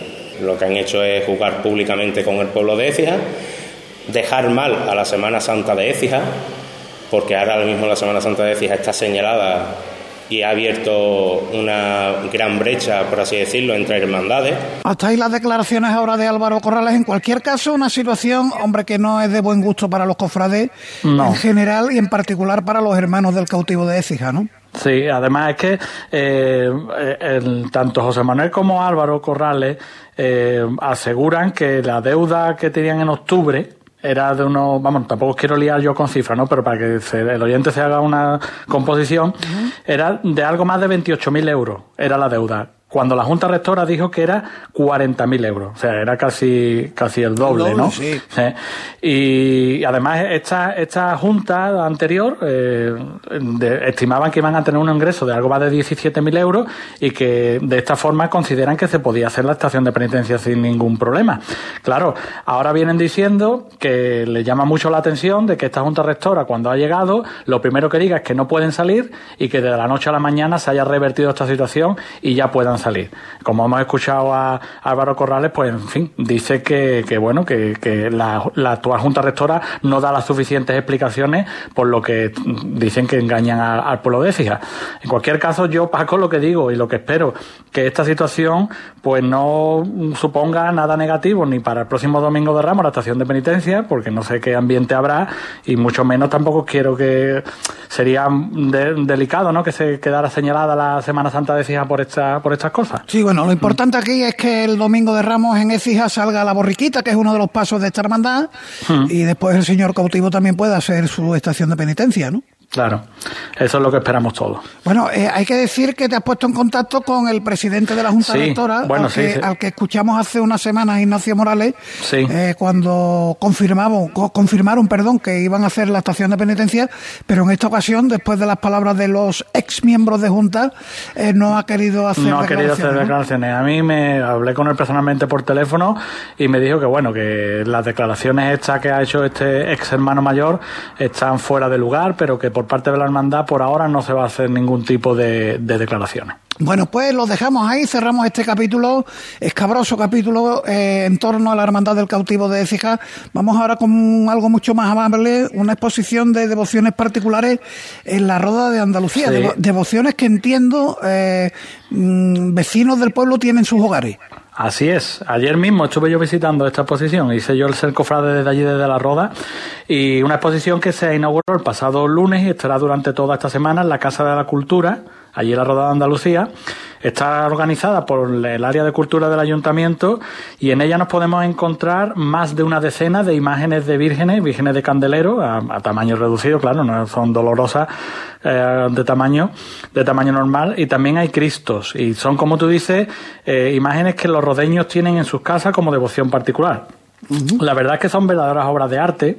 Lo que han hecho es jugar públicamente con el pueblo de Écija dejar mal a la Semana Santa de Écija porque ahora mismo la Semana Santa de Écija está señalada y ha abierto una gran brecha, por así decirlo, entre hermandades. Hasta ahí las declaraciones ahora de Álvaro Corrales. En cualquier caso, una situación, hombre, que no es de buen gusto para los cofrades en general y en particular para los hermanos del cautivo de Écija, ¿no? Sí, además es que eh, tanto José Manuel como Álvaro Corrales eh, aseguran que la deuda que tenían en octubre, era de unos, vamos, tampoco quiero liar yo con cifras, ¿no? Pero para que el oyente se haga una composición, era de algo más de 28.000 euros, era la deuda cuando la Junta Rectora dijo que era 40.000 euros, o sea, era casi, casi el doble, ¿no? Sí. Y además esta, esta Junta anterior eh, estimaban que iban a tener un ingreso de algo más de 17.000 euros y que de esta forma consideran que se podía hacer la estación de penitencia sin ningún problema. Claro, ahora vienen diciendo que le llama mucho la atención de que esta Junta Rectora cuando ha llegado, lo primero que diga es que no pueden salir y que de la noche a la mañana se haya revertido esta situación y ya puedan salir. Como hemos escuchado a, Álvaro Corrales, pues en fin, dice que, que bueno, que, la, la, actual Junta Rectora no da las suficientes explicaciones por lo que dicen que engañan al pueblo de Fija. En cualquier caso, yo, Paco, lo que digo y lo que espero, que esta situación pues no suponga nada negativo ni para el próximo domingo de Ramos, la estación de penitencia, porque no sé qué ambiente habrá y mucho menos tampoco quiero que sería delicado, ¿no? Que se quedara señalada la Semana Santa de Fija por esta, por estas cosas. Sí, bueno, lo importante aquí es que el domingo de Ramos en Écija salga la borriquita, que es uno de los pasos de esta hermandad, hmm. y después el señor cautivo también pueda hacer su estación de penitencia, ¿no? Claro, eso es lo que esperamos todos. Bueno, eh, hay que decir que te has puesto en contacto con el presidente de la Junta Electoral, al, que, al, que, escuchamos hace unas semanas, Ignacio Morales, eh, cuando confirmamos, confirmaron perdón, que iban a hacer la estación de penitencia, pero en esta ocasión, después de las palabras de los ex miembros de Junta, eh, no ha querido hacer No ha querido hacer declaraciones. A mí me hablé con él personalmente por teléfono y me dijo que, bueno, que las declaraciones estas que ha hecho este ex hermano mayor están fuera de lugar, pero que por por parte de la hermandad por ahora no se va a hacer ningún tipo de, declaraciones. Bueno, pues lo dejamos ahí, cerramos este capítulo, escabroso capítulo eh, en torno a la Hermandad del Cautivo de Écija. Vamos ahora con algo mucho más amable, una exposición de devociones particulares en la Roda de Andalucía. devociones que entiendo eh, mm, vecinos del pueblo tienen sus hogares. Así es. Ayer mismo estuve yo visitando esta exposición. Hice yo el ser cofrade desde allí, desde La Roda. Y una exposición que se inauguró el pasado lunes y estará durante toda esta semana en la Casa de la Cultura, allí en La Roda de Andalucía. Está organizada por el área de cultura del ayuntamiento y en ella nos podemos encontrar más de una decena de imágenes de vírgenes, vírgenes de candelero, a, tamaño reducido, claro, no son dolorosas eh, de tamaño, de tamaño normal, y también hay cristos, y son como tú dices, eh, imágenes que los rodeños tienen en sus casas como devoción particular. La verdad es que son verdaderas obras de arte,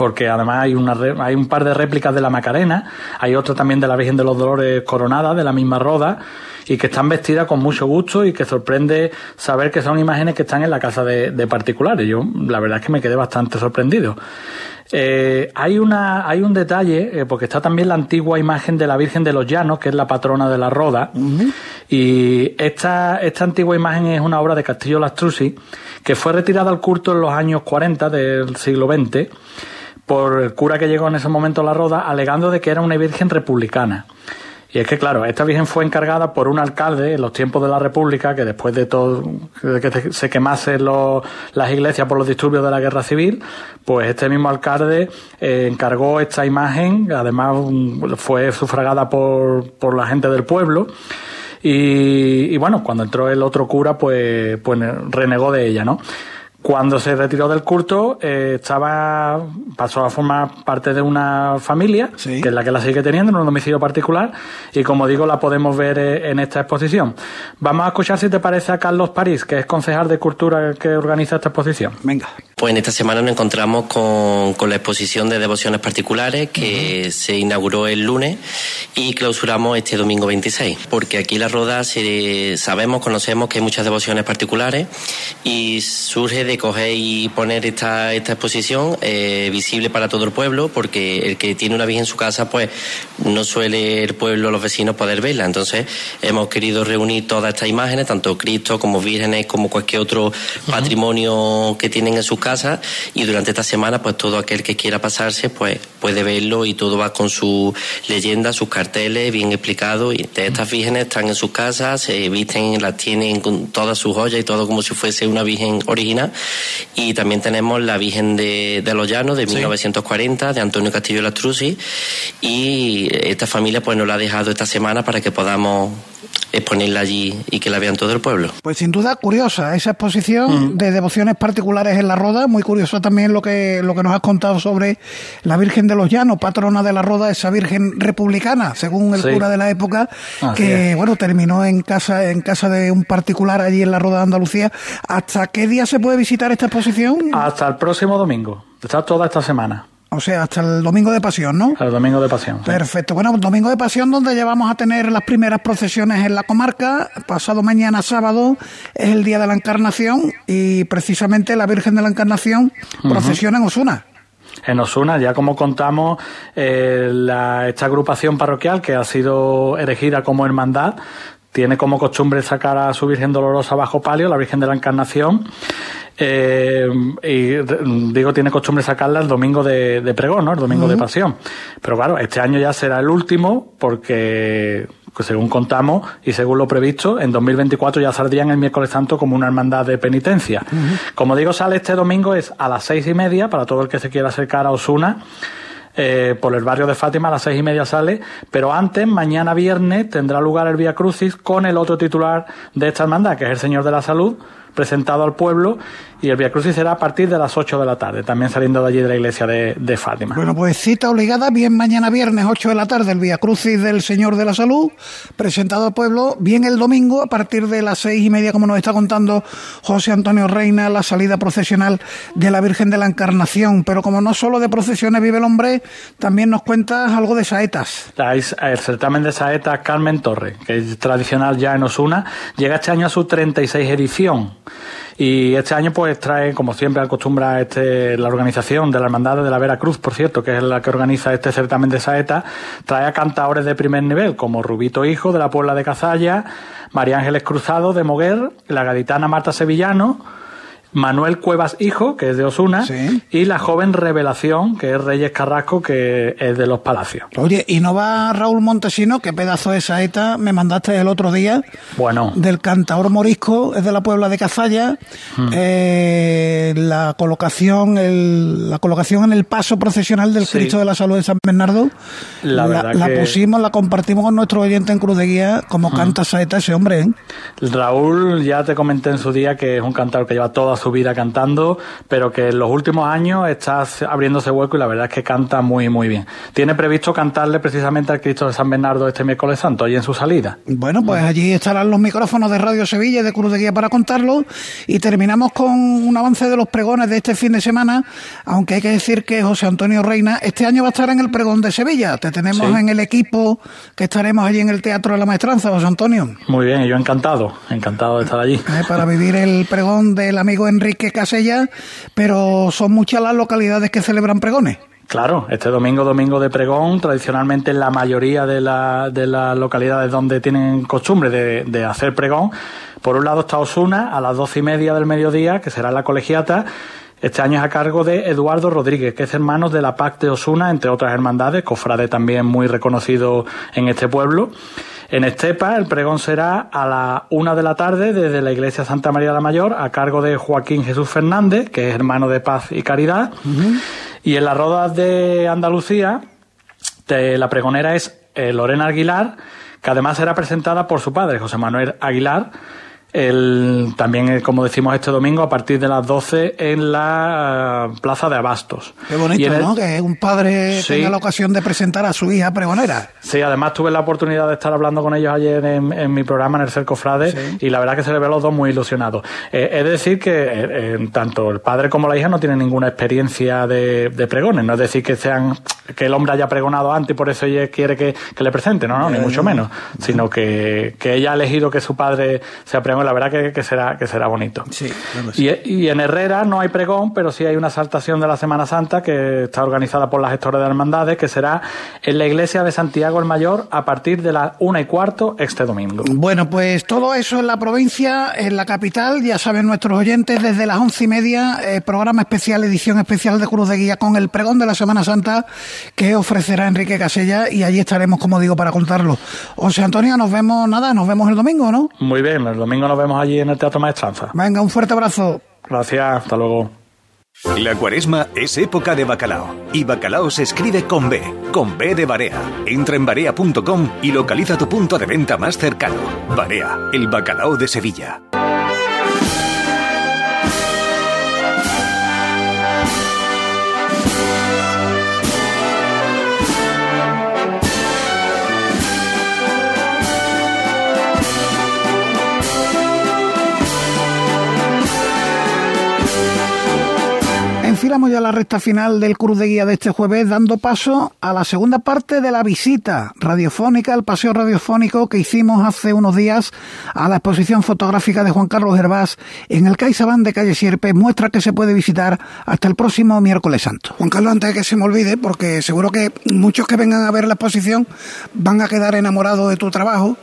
porque además hay, una, hay un par de réplicas de la Macarena, hay otra también de la Virgen de los Dolores coronada, de la misma roda, y que están vestidas con mucho gusto y que sorprende saber que son imágenes que están en la casa de, particulares. Yo la verdad es que me quedé bastante sorprendido. Eh, hay, una, hay un detalle, eh, porque está también la antigua imagen de la Virgen de los Llanos, que es la patrona de la Roda, y esta, esta antigua imagen es una obra de Castillo Lastrucci, que fue retirada al culto en los años 40 del siglo XX por el cura que llegó en ese momento a la Roda, alegando de que era una Virgen republicana. Y es que, claro, esta virgen fue encargada por un alcalde en los tiempos de la República, que después de todo, de que se quemasen las iglesias por los disturbios de la guerra civil, pues este mismo alcalde eh, encargó esta imagen, además fue sufragada por, por la gente del pueblo. Y, y bueno, cuando entró el otro cura, pues, pues renegó de ella, ¿no? Cuando se retiró del culto, eh, estaba, pasó a formar parte de una familia, que es la que la sigue teniendo, en un domicilio particular, y como digo, la podemos ver eh, en esta exposición. Vamos a escuchar si te parece a Carlos París, que es concejal de cultura que organiza esta exposición. Venga. Pues en esta semana nos encontramos con, con la exposición de devociones particulares que se inauguró el lunes y clausuramos este domingo 26, porque aquí la Roda se, sabemos, conocemos que hay muchas devociones particulares y surge de coger y poner esta, esta exposición eh, visible para todo el pueblo, porque el que tiene una Virgen en su casa, pues no suele el pueblo, los vecinos poder verla. Entonces hemos querido reunir todas estas imágenes, tanto Cristo como vírgenes, como cualquier otro patrimonio que tienen en sus casas y durante esta semana pues todo aquel que quiera pasarse pues puede verlo y todo va con su leyenda, sus carteles bien explicados y de estas vírgenes están en sus casas, se visten, las tienen con todas sus joyas y todo como si fuese una virgen original y también tenemos la Virgen de, los Llanos de 1940 de Antonio Castillo Lastrucci y esta familia pues nos la ha dejado esta semana para que podamos exponerla allí y que la vean todo el pueblo. Pues sin duda curiosa esa exposición de devociones particulares en la Roda, muy curioso también lo que lo que nos has contado sobre la Virgen de los Llanos, patrona de la Roda, esa Virgen republicana, según el cura de la época, que bueno terminó en casa en casa de un particular allí en la Roda de Andalucía. ¿Hasta qué día se puede visitar esta exposición? Hasta el próximo domingo. Está toda esta semana. O sea, hasta el domingo de pasión, ¿no? El domingo de pasión. Perfecto. Bueno, domingo de pasión donde ya vamos a tener las primeras procesiones en la comarca. Pasado mañana sábado es el día de la Encarnación y precisamente la Virgen de la Encarnación procesiona en Osuna en Osuna, ya como contamos, eh, esta agrupación parroquial que ha sido elegida como hermandad tiene como costumbre sacar a su Virgen Dolorosa bajo palio, la Virgen de la Encarnación. Eh, y digo, tiene costumbre sacarla el domingo de, pregón, ¿no? El domingo de pasión. Pero claro, este año ya será el último porque pues según contamos y según lo previsto, en 2024 ya saldrían el miércoles santo como una hermandad de penitencia. Como digo, sale este domingo es a las seis y media para todo el que se quiera acercar a Osuna. Eh, por el barrio de Fátima a las seis y media sale, pero antes, mañana viernes, tendrá lugar el Vía Crucis con el otro titular de esta hermandad, que es el Señor de la Salud, presentado al pueblo y el Via Crucis será a partir de las 8 de la tarde, también saliendo de allí de la iglesia de, de Fátima. Bueno, pues cita obligada, bien mañana viernes 8 de la tarde, el Via Crucis del Señor de la Salud, presentado al pueblo, bien el domingo a partir de las seis y media, como nos está contando José Antonio Reina, la salida procesional de la Virgen de la Encarnación. Pero como no solo de procesiones vive el hombre, también nos cuentas algo de saetas. El certamen de saetas Carmen Torre, que es tradicional ya en Osuna, llega este año a su 36 edición. Y este año pues trae, como siempre acostumbra este, la organización de la Hermandad de la Vera Cruz, por cierto, que es la que organiza este certamen de saeta, trae a cantadores de primer nivel, como Rubito Hijo de la Puebla de Cazalla, María Ángeles Cruzado de Moguer, la gaditana Marta Sevillano, Manuel Cuevas Hijo, que es de Osuna, y la joven Revelación, que es Reyes Carrasco, que es de Los Palacios. Oye, ¿y no va Raúl Montesino? ¿Qué pedazo de saeta me mandaste el otro día? Bueno. Del cantador morisco, es de la Puebla de Cazalla. Hmm. Eh, la colocación el, la colocación en el paso procesional del Cristo de la Salud de San Bernardo. La, la, pusimos, la compartimos con nuestro oyente en Cruz de Guía, como hmm. canta saeta ese hombre. ¿eh? Raúl, ya te comenté en su día que es un cantador que lleva toda su vida cantando, pero que en los últimos años está abriéndose hueco y la verdad es que canta muy, muy bien. Tiene previsto cantarle precisamente al Cristo de San Bernardo este miércoles santo, y en su salida. Bueno, pues allí estarán los micrófonos de Radio Sevilla y de Cruz de Guía para contarlo. Y terminamos con un avance de los pregones de este fin de semana, aunque hay que decir que José Antonio Reina este año va a estar en el pregón de Sevilla. Te tenemos en el equipo que estaremos allí en el Teatro de la Maestranza, José Antonio. Muy bien, yo encantado, encantado de estar allí. Eh, para vivir el pregón del amigo Enrique Casella, pero son muchas las localidades que celebran pregones. Claro, este domingo, domingo de pregón, tradicionalmente en la mayoría de, de las localidades donde tienen costumbre de, hacer pregón, por un lado está Osuna a las doce y media del mediodía, que será la colegiata, este año es a cargo de Eduardo Rodríguez, que es hermano de la PAC de Osuna, entre otras hermandades, cofrade también muy reconocido en este pueblo. En Estepa el pregón será a la una de la tarde desde la iglesia Santa María la Mayor a cargo de Joaquín Jesús Fernández, que es hermano de Paz y Caridad. Y en las rodas de Andalucía la pregonera es eh, Lorena Aguilar, que además será presentada por su padre, José Manuel Aguilar, el, también, eh, como decimos este domingo, a partir de las 12 en la eh, Plaza de Abastos. Qué bonito, ¿no? Que un padre tenga la ocasión de presentar a su hija pregonera. Sí, además tuve la oportunidad de estar hablando con ellos ayer en, mi programa en el Cerco Frade y la verdad que se le ve a los dos muy ilusionados. Eh, es decir, que tanto el padre como la hija no tienen ninguna experiencia de, pregones, no es decir que sean que el hombre haya pregonado antes y por eso ella quiere que, le presente, no, no, ni mucho menos, sino que, que ella ha elegido que su padre sea pregonero la verdad que, será, que será bonito. Sí, y, en Herrera no hay pregón, pero sí hay una saltación de la Semana Santa que está organizada por las gestores de hermandades, que será en la iglesia de Santiago el Mayor a partir de las una y cuarto este domingo. Bueno, pues todo eso en la provincia, en la capital, ya saben nuestros oyentes, desde las once y media, eh, programa especial, edición especial de Cruz de Guía con el pregón de la Semana Santa que ofrecerá Enrique Casella y allí estaremos, como digo, para contarlo. José Antonio, nos vemos, nada, nos vemos el domingo, ¿no? Muy bien, el domingo nos vemos allí en el Teatro Maestranza. Venga, un fuerte abrazo. Gracias, hasta luego. La cuaresma es época de bacalao y bacalao se escribe con B, con B de Barea. Entra en barea.com y localiza tu punto de venta más cercano. Barea, el bacalao de Sevilla. Llegamos ya la recta final del Cruz de Guía de este jueves, dando paso a la segunda parte de la visita radiofónica, el paseo radiofónico que hicimos hace unos días a la exposición fotográfica de Juan Carlos Hervás en el CaixaBank de Calle Sierpe, muestra que se puede visitar hasta el próximo miércoles santo. Juan Carlos, antes de que se me olvide, porque seguro que muchos que vengan a ver la exposición van a quedar enamorados de tu trabajo,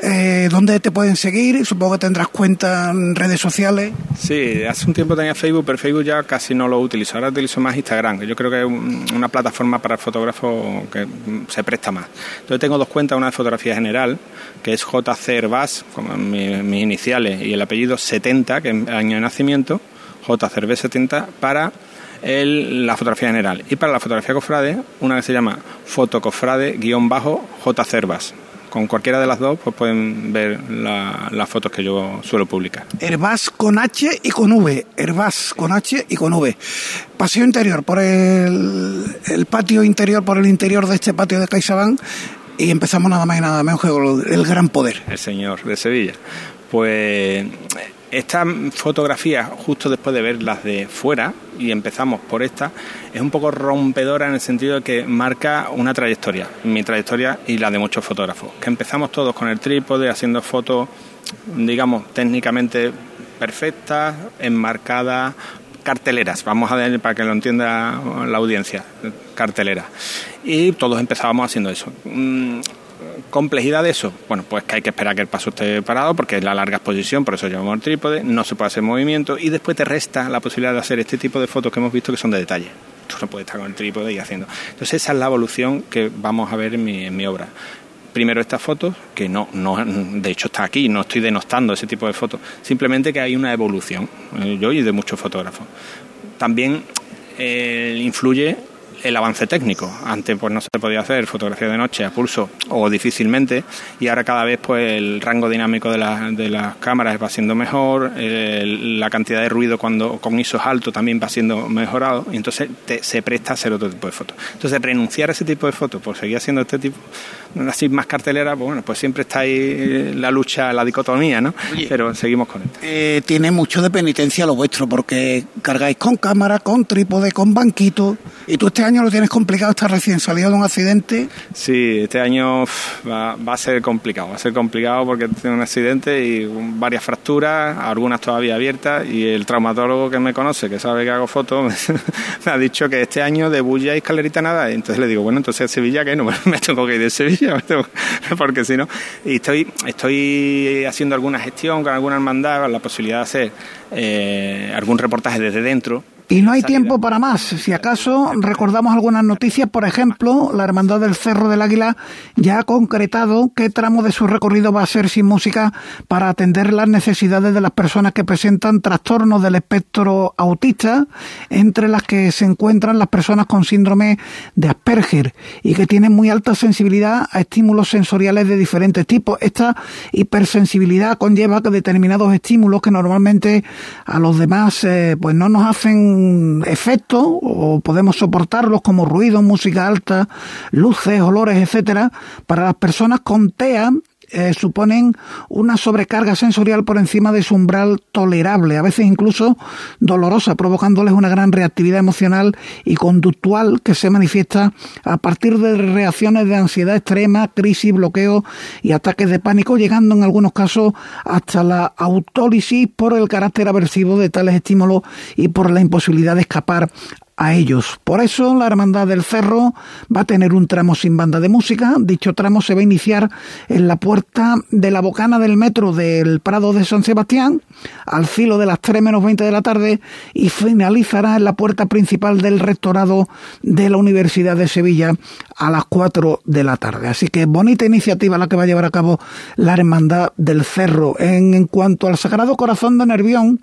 eh, ¿dónde te pueden seguir? Supongo que tendrás cuenta en redes sociales. Sí, hace un tiempo tenía Facebook, pero Facebook ya casi no lo utilizo. Ahora utilizo más Instagram, que yo creo que es una plataforma para el fotógrafo que se presta más. Entonces tengo dos cuentas, una de fotografía general, que es JC Herbás, como mis iniciales, y el apellido 70, que es año de nacimiento, JCRB 70, para el, la fotografía general. Y para la fotografía cofrade, una que se llama fotocofrade-j Cervas con cualquiera de las dos pues pueden ver las fotos que yo suelo publicar. Herbás con H y con V. Herbás con H y con V. Paseo interior por el, el patio interior, por el interior de este patio de CaixaBank y empezamos nada más y nada menos que el gran poder. El señor de Sevilla. Pues esta fotografía, justo después de ver las de fuera, y empezamos por esta, es un poco rompedora en el sentido de que marca una trayectoria, mi trayectoria y la de muchos fotógrafos. Que empezamos todos con el trípode, haciendo fotos, digamos, técnicamente perfectas, enmarcadas, carteleras, vamos a ver para que lo entienda la audiencia, carteleras. Y todos empezábamos haciendo eso. ¿Complejidad de eso? Bueno, pues que hay que esperar que el paso esté parado porque es la larga exposición, por eso llevamos el trípode, no se puede hacer movimiento y después te resta la posibilidad de hacer este tipo de fotos que hemos visto que son de detalle. Tú no puedes estar con el trípode y haciendo. Entonces esa es la evolución que vamos a ver en mi, en mi obra primero estas fotos, que no, no, de hecho está aquí, no estoy denostando ese tipo de fotos, simplemente que hay una evolución, eh, yo y de muchos fotógrafos. También eh, influye el avance técnico. Antes pues no se podía hacer fotografía de noche a pulso o difícilmente y ahora cada vez pues el rango dinámico de, de las cámaras va siendo mejor, la cantidad de ruido cuando con ISOs alto también va siendo mejorado y entonces se presta a hacer otro tipo de fotos. Entonces renunciar a ese tipo de fotos por seguir haciendo este tipo así más cartelera, pues bueno, pues siempre está ahí la lucha, la dicotomía, ¿no? Pero seguimos con esto. Eh, tiene mucho de penitencia lo vuestro, porque cargáis con cámara, con trípode, con banquito, y tú este año lo tienes complicado, estás recién salido de un accidente. Sí, este año va, va, a ser complicado, va a ser complicado porque tengo un accidente y varias fracturas, algunas todavía abiertas, y el traumatólogo que me conoce, que sabe que hago fotos, me ha dicho que este año de bulla y escalerita nada, y entonces le digo, bueno, entonces Sevilla, que no me tengo que ir de Sevilla porque si no, y estoy, estoy haciendo alguna gestión con alguna hermandad, con la posibilidad de hacer eh, algún reportaje desde dentro y no hay tiempo para más. Si acaso recordamos algunas noticias, por ejemplo, la Hermandad del Cerro del Águila ya ha concretado qué tramo de su recorrido va a ser sin música para atender las necesidades de las personas que presentan trastornos del espectro autista, entre las que se encuentran las personas con síndrome de Asperger y que tienen muy alta sensibilidad a estímulos sensoriales de diferentes tipos. Esta hipersensibilidad conlleva que determinados estímulos que normalmente a los demás eh, pues no nos hacen efecto o podemos soportarlos como ruido, música alta, luces, olores, etcétera, para las personas con TEA eh, suponen una sobrecarga sensorial por encima de su umbral tolerable, a veces incluso dolorosa, provocándoles una gran reactividad emocional y conductual que se manifiesta a partir de reacciones de ansiedad extrema, crisis, bloqueo y ataques de pánico, llegando en algunos casos hasta la autólisis por el carácter aversivo de tales estímulos y por la imposibilidad de escapar a ellos. Por eso la Hermandad del Cerro va a tener un tramo sin banda de música. Dicho tramo se va a iniciar en la puerta de la bocana del metro del Prado de San Sebastián al filo de las 3 menos 20 de la tarde y finalizará en la puerta principal del rectorado de la Universidad de Sevilla a las 4 de la tarde. Así que bonita iniciativa la que va a llevar a cabo la Hermandad del Cerro. En, cuanto al Sagrado Corazón de Nervión,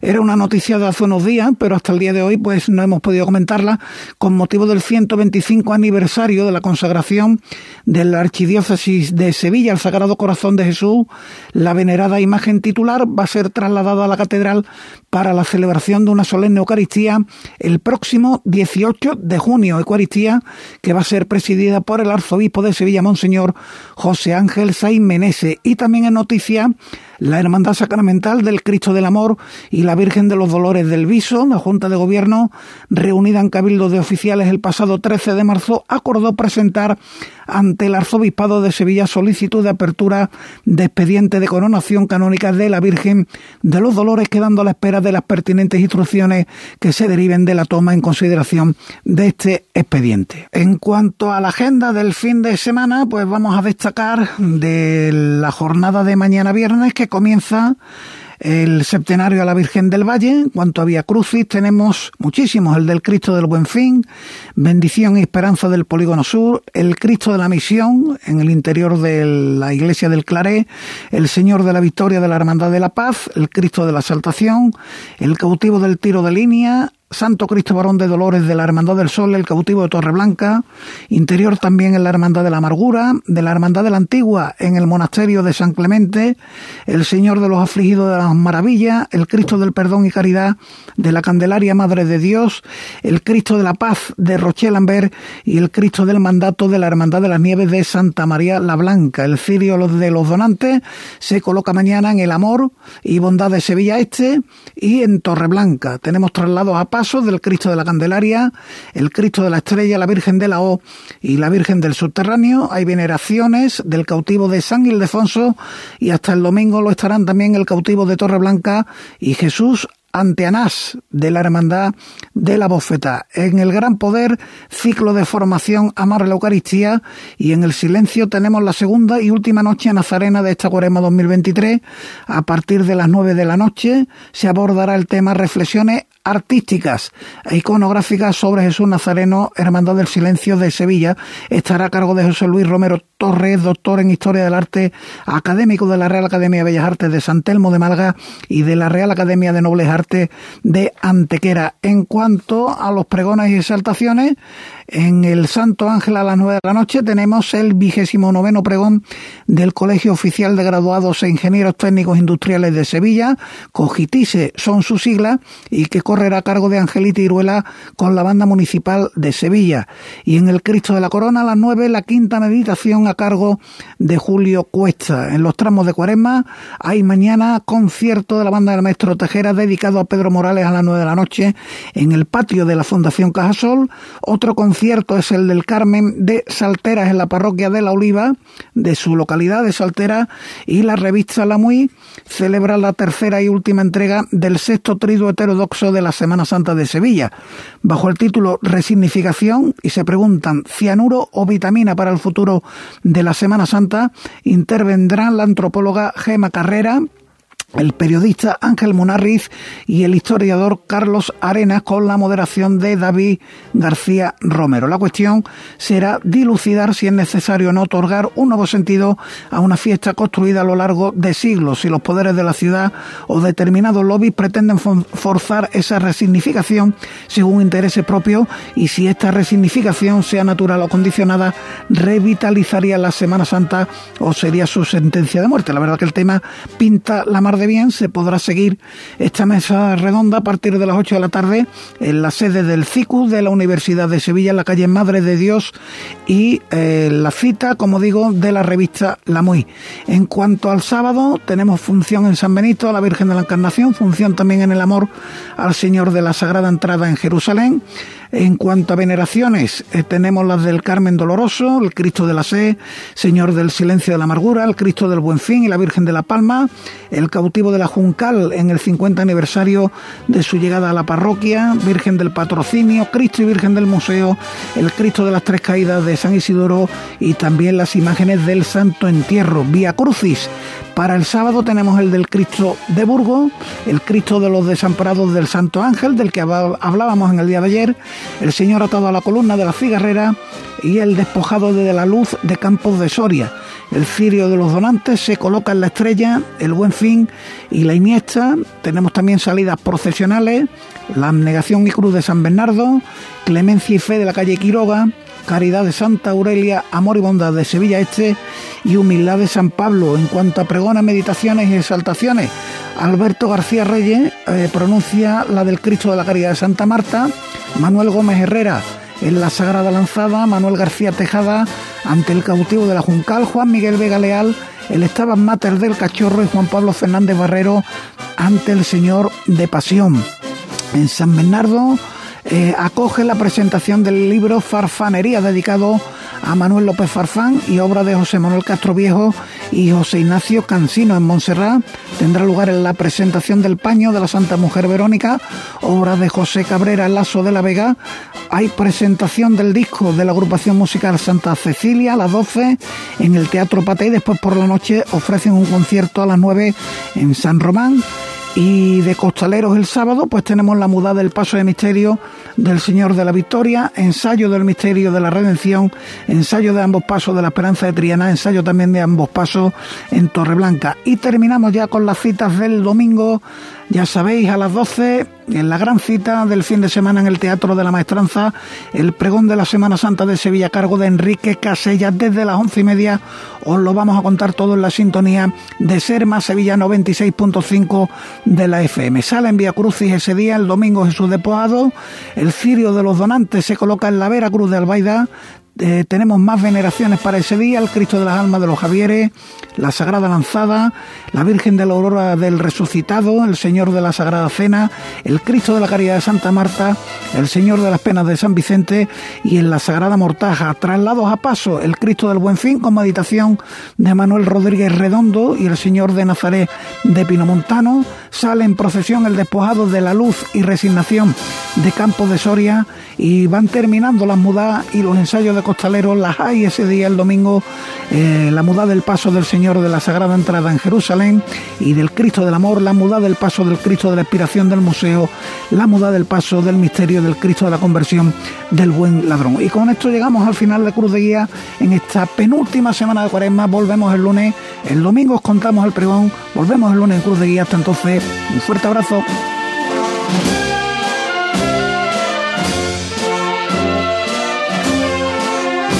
era una noticia de hace unos días, pero hasta el día de hoy pues no hemos podido comentarla con motivo del 125 aniversario de la consagración de la Archidiócesis de Sevilla al Sagrado Corazón de Jesús. La venerada imagen titular va a ser trasladada a la catedral para la celebración de una solemne Eucaristía el próximo 18 de junio, Eucaristía que va a ser presidida por el arzobispo de Sevilla, Monseñor José Ángel Saiz Menese. Y también en noticia la Hermandad Sacramental del Cristo del Amor y la Virgen de los Dolores del Viso, la Junta de Gobierno, reunida en Cabildo de Oficiales el pasado 13 de marzo, acordó presentar ante el Arzobispado de Sevilla solicitud de apertura de expediente de coronación canónica de la Virgen de los Dolores, quedando a la espera de las pertinentes instrucciones que se deriven de la toma en consideración de este expediente. En cuanto a la agenda del fin de semana, pues vamos a destacar de la jornada de mañana viernes que comienza el septenario a la Virgen del Valle. En cuanto a Crucis, tenemos muchísimos: el del Cristo del Buen Fin, Bendición y Esperanza del Polígono Sur, el Cristo de la Misión en el interior de la Iglesia del Claré, el Señor de la Victoria de la Hermandad de la Paz, el Cristo de la Saltación, el Cautivo del Tiro de Línea, Santo Cristo Varón de Dolores de la Hermandad del Sol, el cautivo de Torreblanca, interior también en la Hermandad de la Amargura, de la Hermandad de la Antigua en el Monasterio de San Clemente, el Señor de los Afligidos de las Maravillas, el Cristo del Perdón y Caridad de la Candelaria Madre de Dios, el Cristo de la Paz de Rochelamber y el Cristo del Mandato de la Hermandad de las Nieves de Santa María la Blanca. El cirio de los donantes se coloca mañana en el Amor y Bondad de Sevilla Este y en Torreblanca. Tenemos traslados a Paz del Cristo de la Candelaria, el Cristo de la Estrella, la Virgen de la O y la Virgen del Subterráneo. Hay veneraciones del cautivo de San Ildefonso y hasta el domingo lo estarán también el cautivo de Torreblanca y Jesús ante Anás de la Hermandad de la Bofeta. En el Gran Poder, ciclo de formación Amar la Eucaristía y en el Silencio tenemos la segunda y última noche nazarena de esta cuarema 2023. A partir de las nueve de la noche se abordará el tema Reflexiones artísticas e iconográficas sobre Jesús Nazareno, Hermandad del Silencio de Sevilla. Estará a cargo de José Luis Romero Torres, doctor en Historia del Arte, académico de la Real Academia de Bellas Artes de San Telmo de Malga y de la Real Academia de Nobles Artes de Antequera. En cuanto a los pregones y exaltaciones, en el Santo Ángel a las nueve de la noche tenemos el vigésimo noveno pregón del Colegio Oficial de Graduados e Ingenieros Técnicos Industriales de Sevilla, Cogitise son sus siglas, y que correrá a cargo de Angelita Iruela con la banda municipal de Sevilla. Y en el Cristo de la Corona a las nueve la quinta meditación a cargo de Julio Cuesta. En los tramos de Cuaresma hay mañana concierto de la banda del maestro Tejera dedicado a Pedro Morales a las nueve de la noche en el patio de la Fundación Cajasol. Otro concierto es el del Carmen de Salteras en la parroquia de La Oliva, de su localidad de Saltera, y la revista La Muy celebra la tercera y última entrega del sexto triduo heterodoxo de la Semana Santa de Sevilla, bajo el título Resignificación, y se preguntan, ¿cianuro o vitamina para el futuro de la Semana Santa? Intervendrá la antropóloga Gema Carrera, el periodista Ángel Munarriz y el historiador Carlos Arenas con la moderación de David García Romero. La cuestión será dilucidar si es necesario o no otorgar un nuevo sentido a una fiesta construida a lo largo de siglos, si los poderes de la ciudad o determinados lobbies pretenden forzar esa resignificación según intereses propios y si esta resignificación, sea natural o condicionada, revitalizaría la Semana Santa o sería su sentencia de muerte. La verdad que el tema pinta la mar de bien, se podrá seguir esta mesa redonda a partir de las 8 de la tarde en la sede del CICU de la Universidad de Sevilla, en la calle Madre de Dios, y eh, la cita, como digo, de la revista La Muy. En cuanto al sábado, tenemos función en San Benito, a la Virgen de la Encarnación, función también en el amor al Señor de la Sagrada Entrada en Jerusalén. En cuanto a veneraciones, eh, tenemos las del Carmen Doloroso, el Cristo de la Sé, Señor del Silencio de la Amargura, el Cristo del Buen Fin y la Virgen de la Palma, el cautivo de la Juncal en el 50 aniversario de su llegada a la parroquia, Virgen del Patrocinio, Cristo y Virgen del Museo, el Cristo de las Tres Caídas de San Isidoro y también las imágenes del Santo Entierro, Vía Crucis. Para el sábado tenemos el del Cristo de Burgos, el Cristo de los Desamparados del Santo Ángel, del que hablábamos en el día de ayer, el Señor atado a la columna de la cigarrera y el despojado de la luz de Campos de Soria. El cirio de los donantes se coloca en la estrella, el Buen Fin y la Iniesta. Tenemos también salidas procesionales, la Abnegación y Cruz de San Bernardo, Clemencia y Fe de la calle Quiroga, Caridad de Santa Aurelia, Amor y Bondad de Sevilla Este y Humildad de San Pablo. En cuanto a pregonas, meditaciones y exaltaciones, Alberto García Reyes eh, pronuncia la del Cristo de la Caridad de Santa Marta, Manuel Gómez Herrera en la Sagrada Lanzada, Manuel García Tejada ante el cautivo de la Juncal, Juan Miguel Vega Leal el Estaban Mater del Cachorro y Juan Pablo Fernández Barrero ante el Señor de Pasión. En San Bernardo eh, acoge la presentación del libro Farfanería dedicado a Manuel López Farfán y obra de José Manuel Castro Viejo y José Ignacio Cansino en Montserrat. Tendrá lugar en la presentación del paño de la Santa Mujer Verónica, obra de José Cabrera Lazo de la Vega. Hay presentación del disco de la agrupación musical Santa Cecilia a las 12 en el Teatro Pate y después por la noche ofrecen un concierto a las 9 en San Román. Y de Costaleros el sábado, pues tenemos la mudada del paso de misterio del Señor de la Victoria, ensayo del misterio de la redención, ensayo de ambos pasos de la esperanza de Triana, ensayo también de ambos pasos en Torreblanca. Y terminamos ya con las citas del domingo ya sabéis, a las 12, en la gran cita del fin de semana en el Teatro de la Maestranza, el pregón de la Semana Santa de Sevilla a cargo de Enrique Casella desde las once y media. Os lo vamos a contar todo en la sintonía de Ser Más Sevilla 96.5 de la FM. Sale en Vía Crucis ese día, el domingo Jesús de El cirio de los donantes se coloca en la Vera Cruz de Albaida. Eh, tenemos más veneraciones para ese día, el Cristo de las Almas de los Javieres, la Sagrada Lanzada, la Virgen de la Aurora del Resucitado, el Señor de la Sagrada Cena, el Cristo de la Caridad de Santa Marta, el Señor de las Penas de San Vicente y en la Sagrada Mortaja, traslados a paso, el Cristo del Buen Fin con meditación de Manuel Rodríguez Redondo y el Señor de Nazaret de Pinomontano, sale en procesión el despojado de la luz y resignación de Campo de Soria y van terminando las mudas y los ensayos de costaleros, las hay ese día, el domingo, eh, la muda del paso del Señor de la Sagrada Entrada en Jerusalén y del Cristo del Amor, la muda del paso del Cristo de la Expiración del Museo, la muda del paso del misterio del Cristo de la Conversión del Buen Ladrón. Y con esto llegamos al final de Cruz de Guía en esta penúltima semana de Cuaresma. Volvemos el lunes, el domingo os contamos el pregón, volvemos el lunes en Cruz de Guía. Hasta entonces, un fuerte abrazo.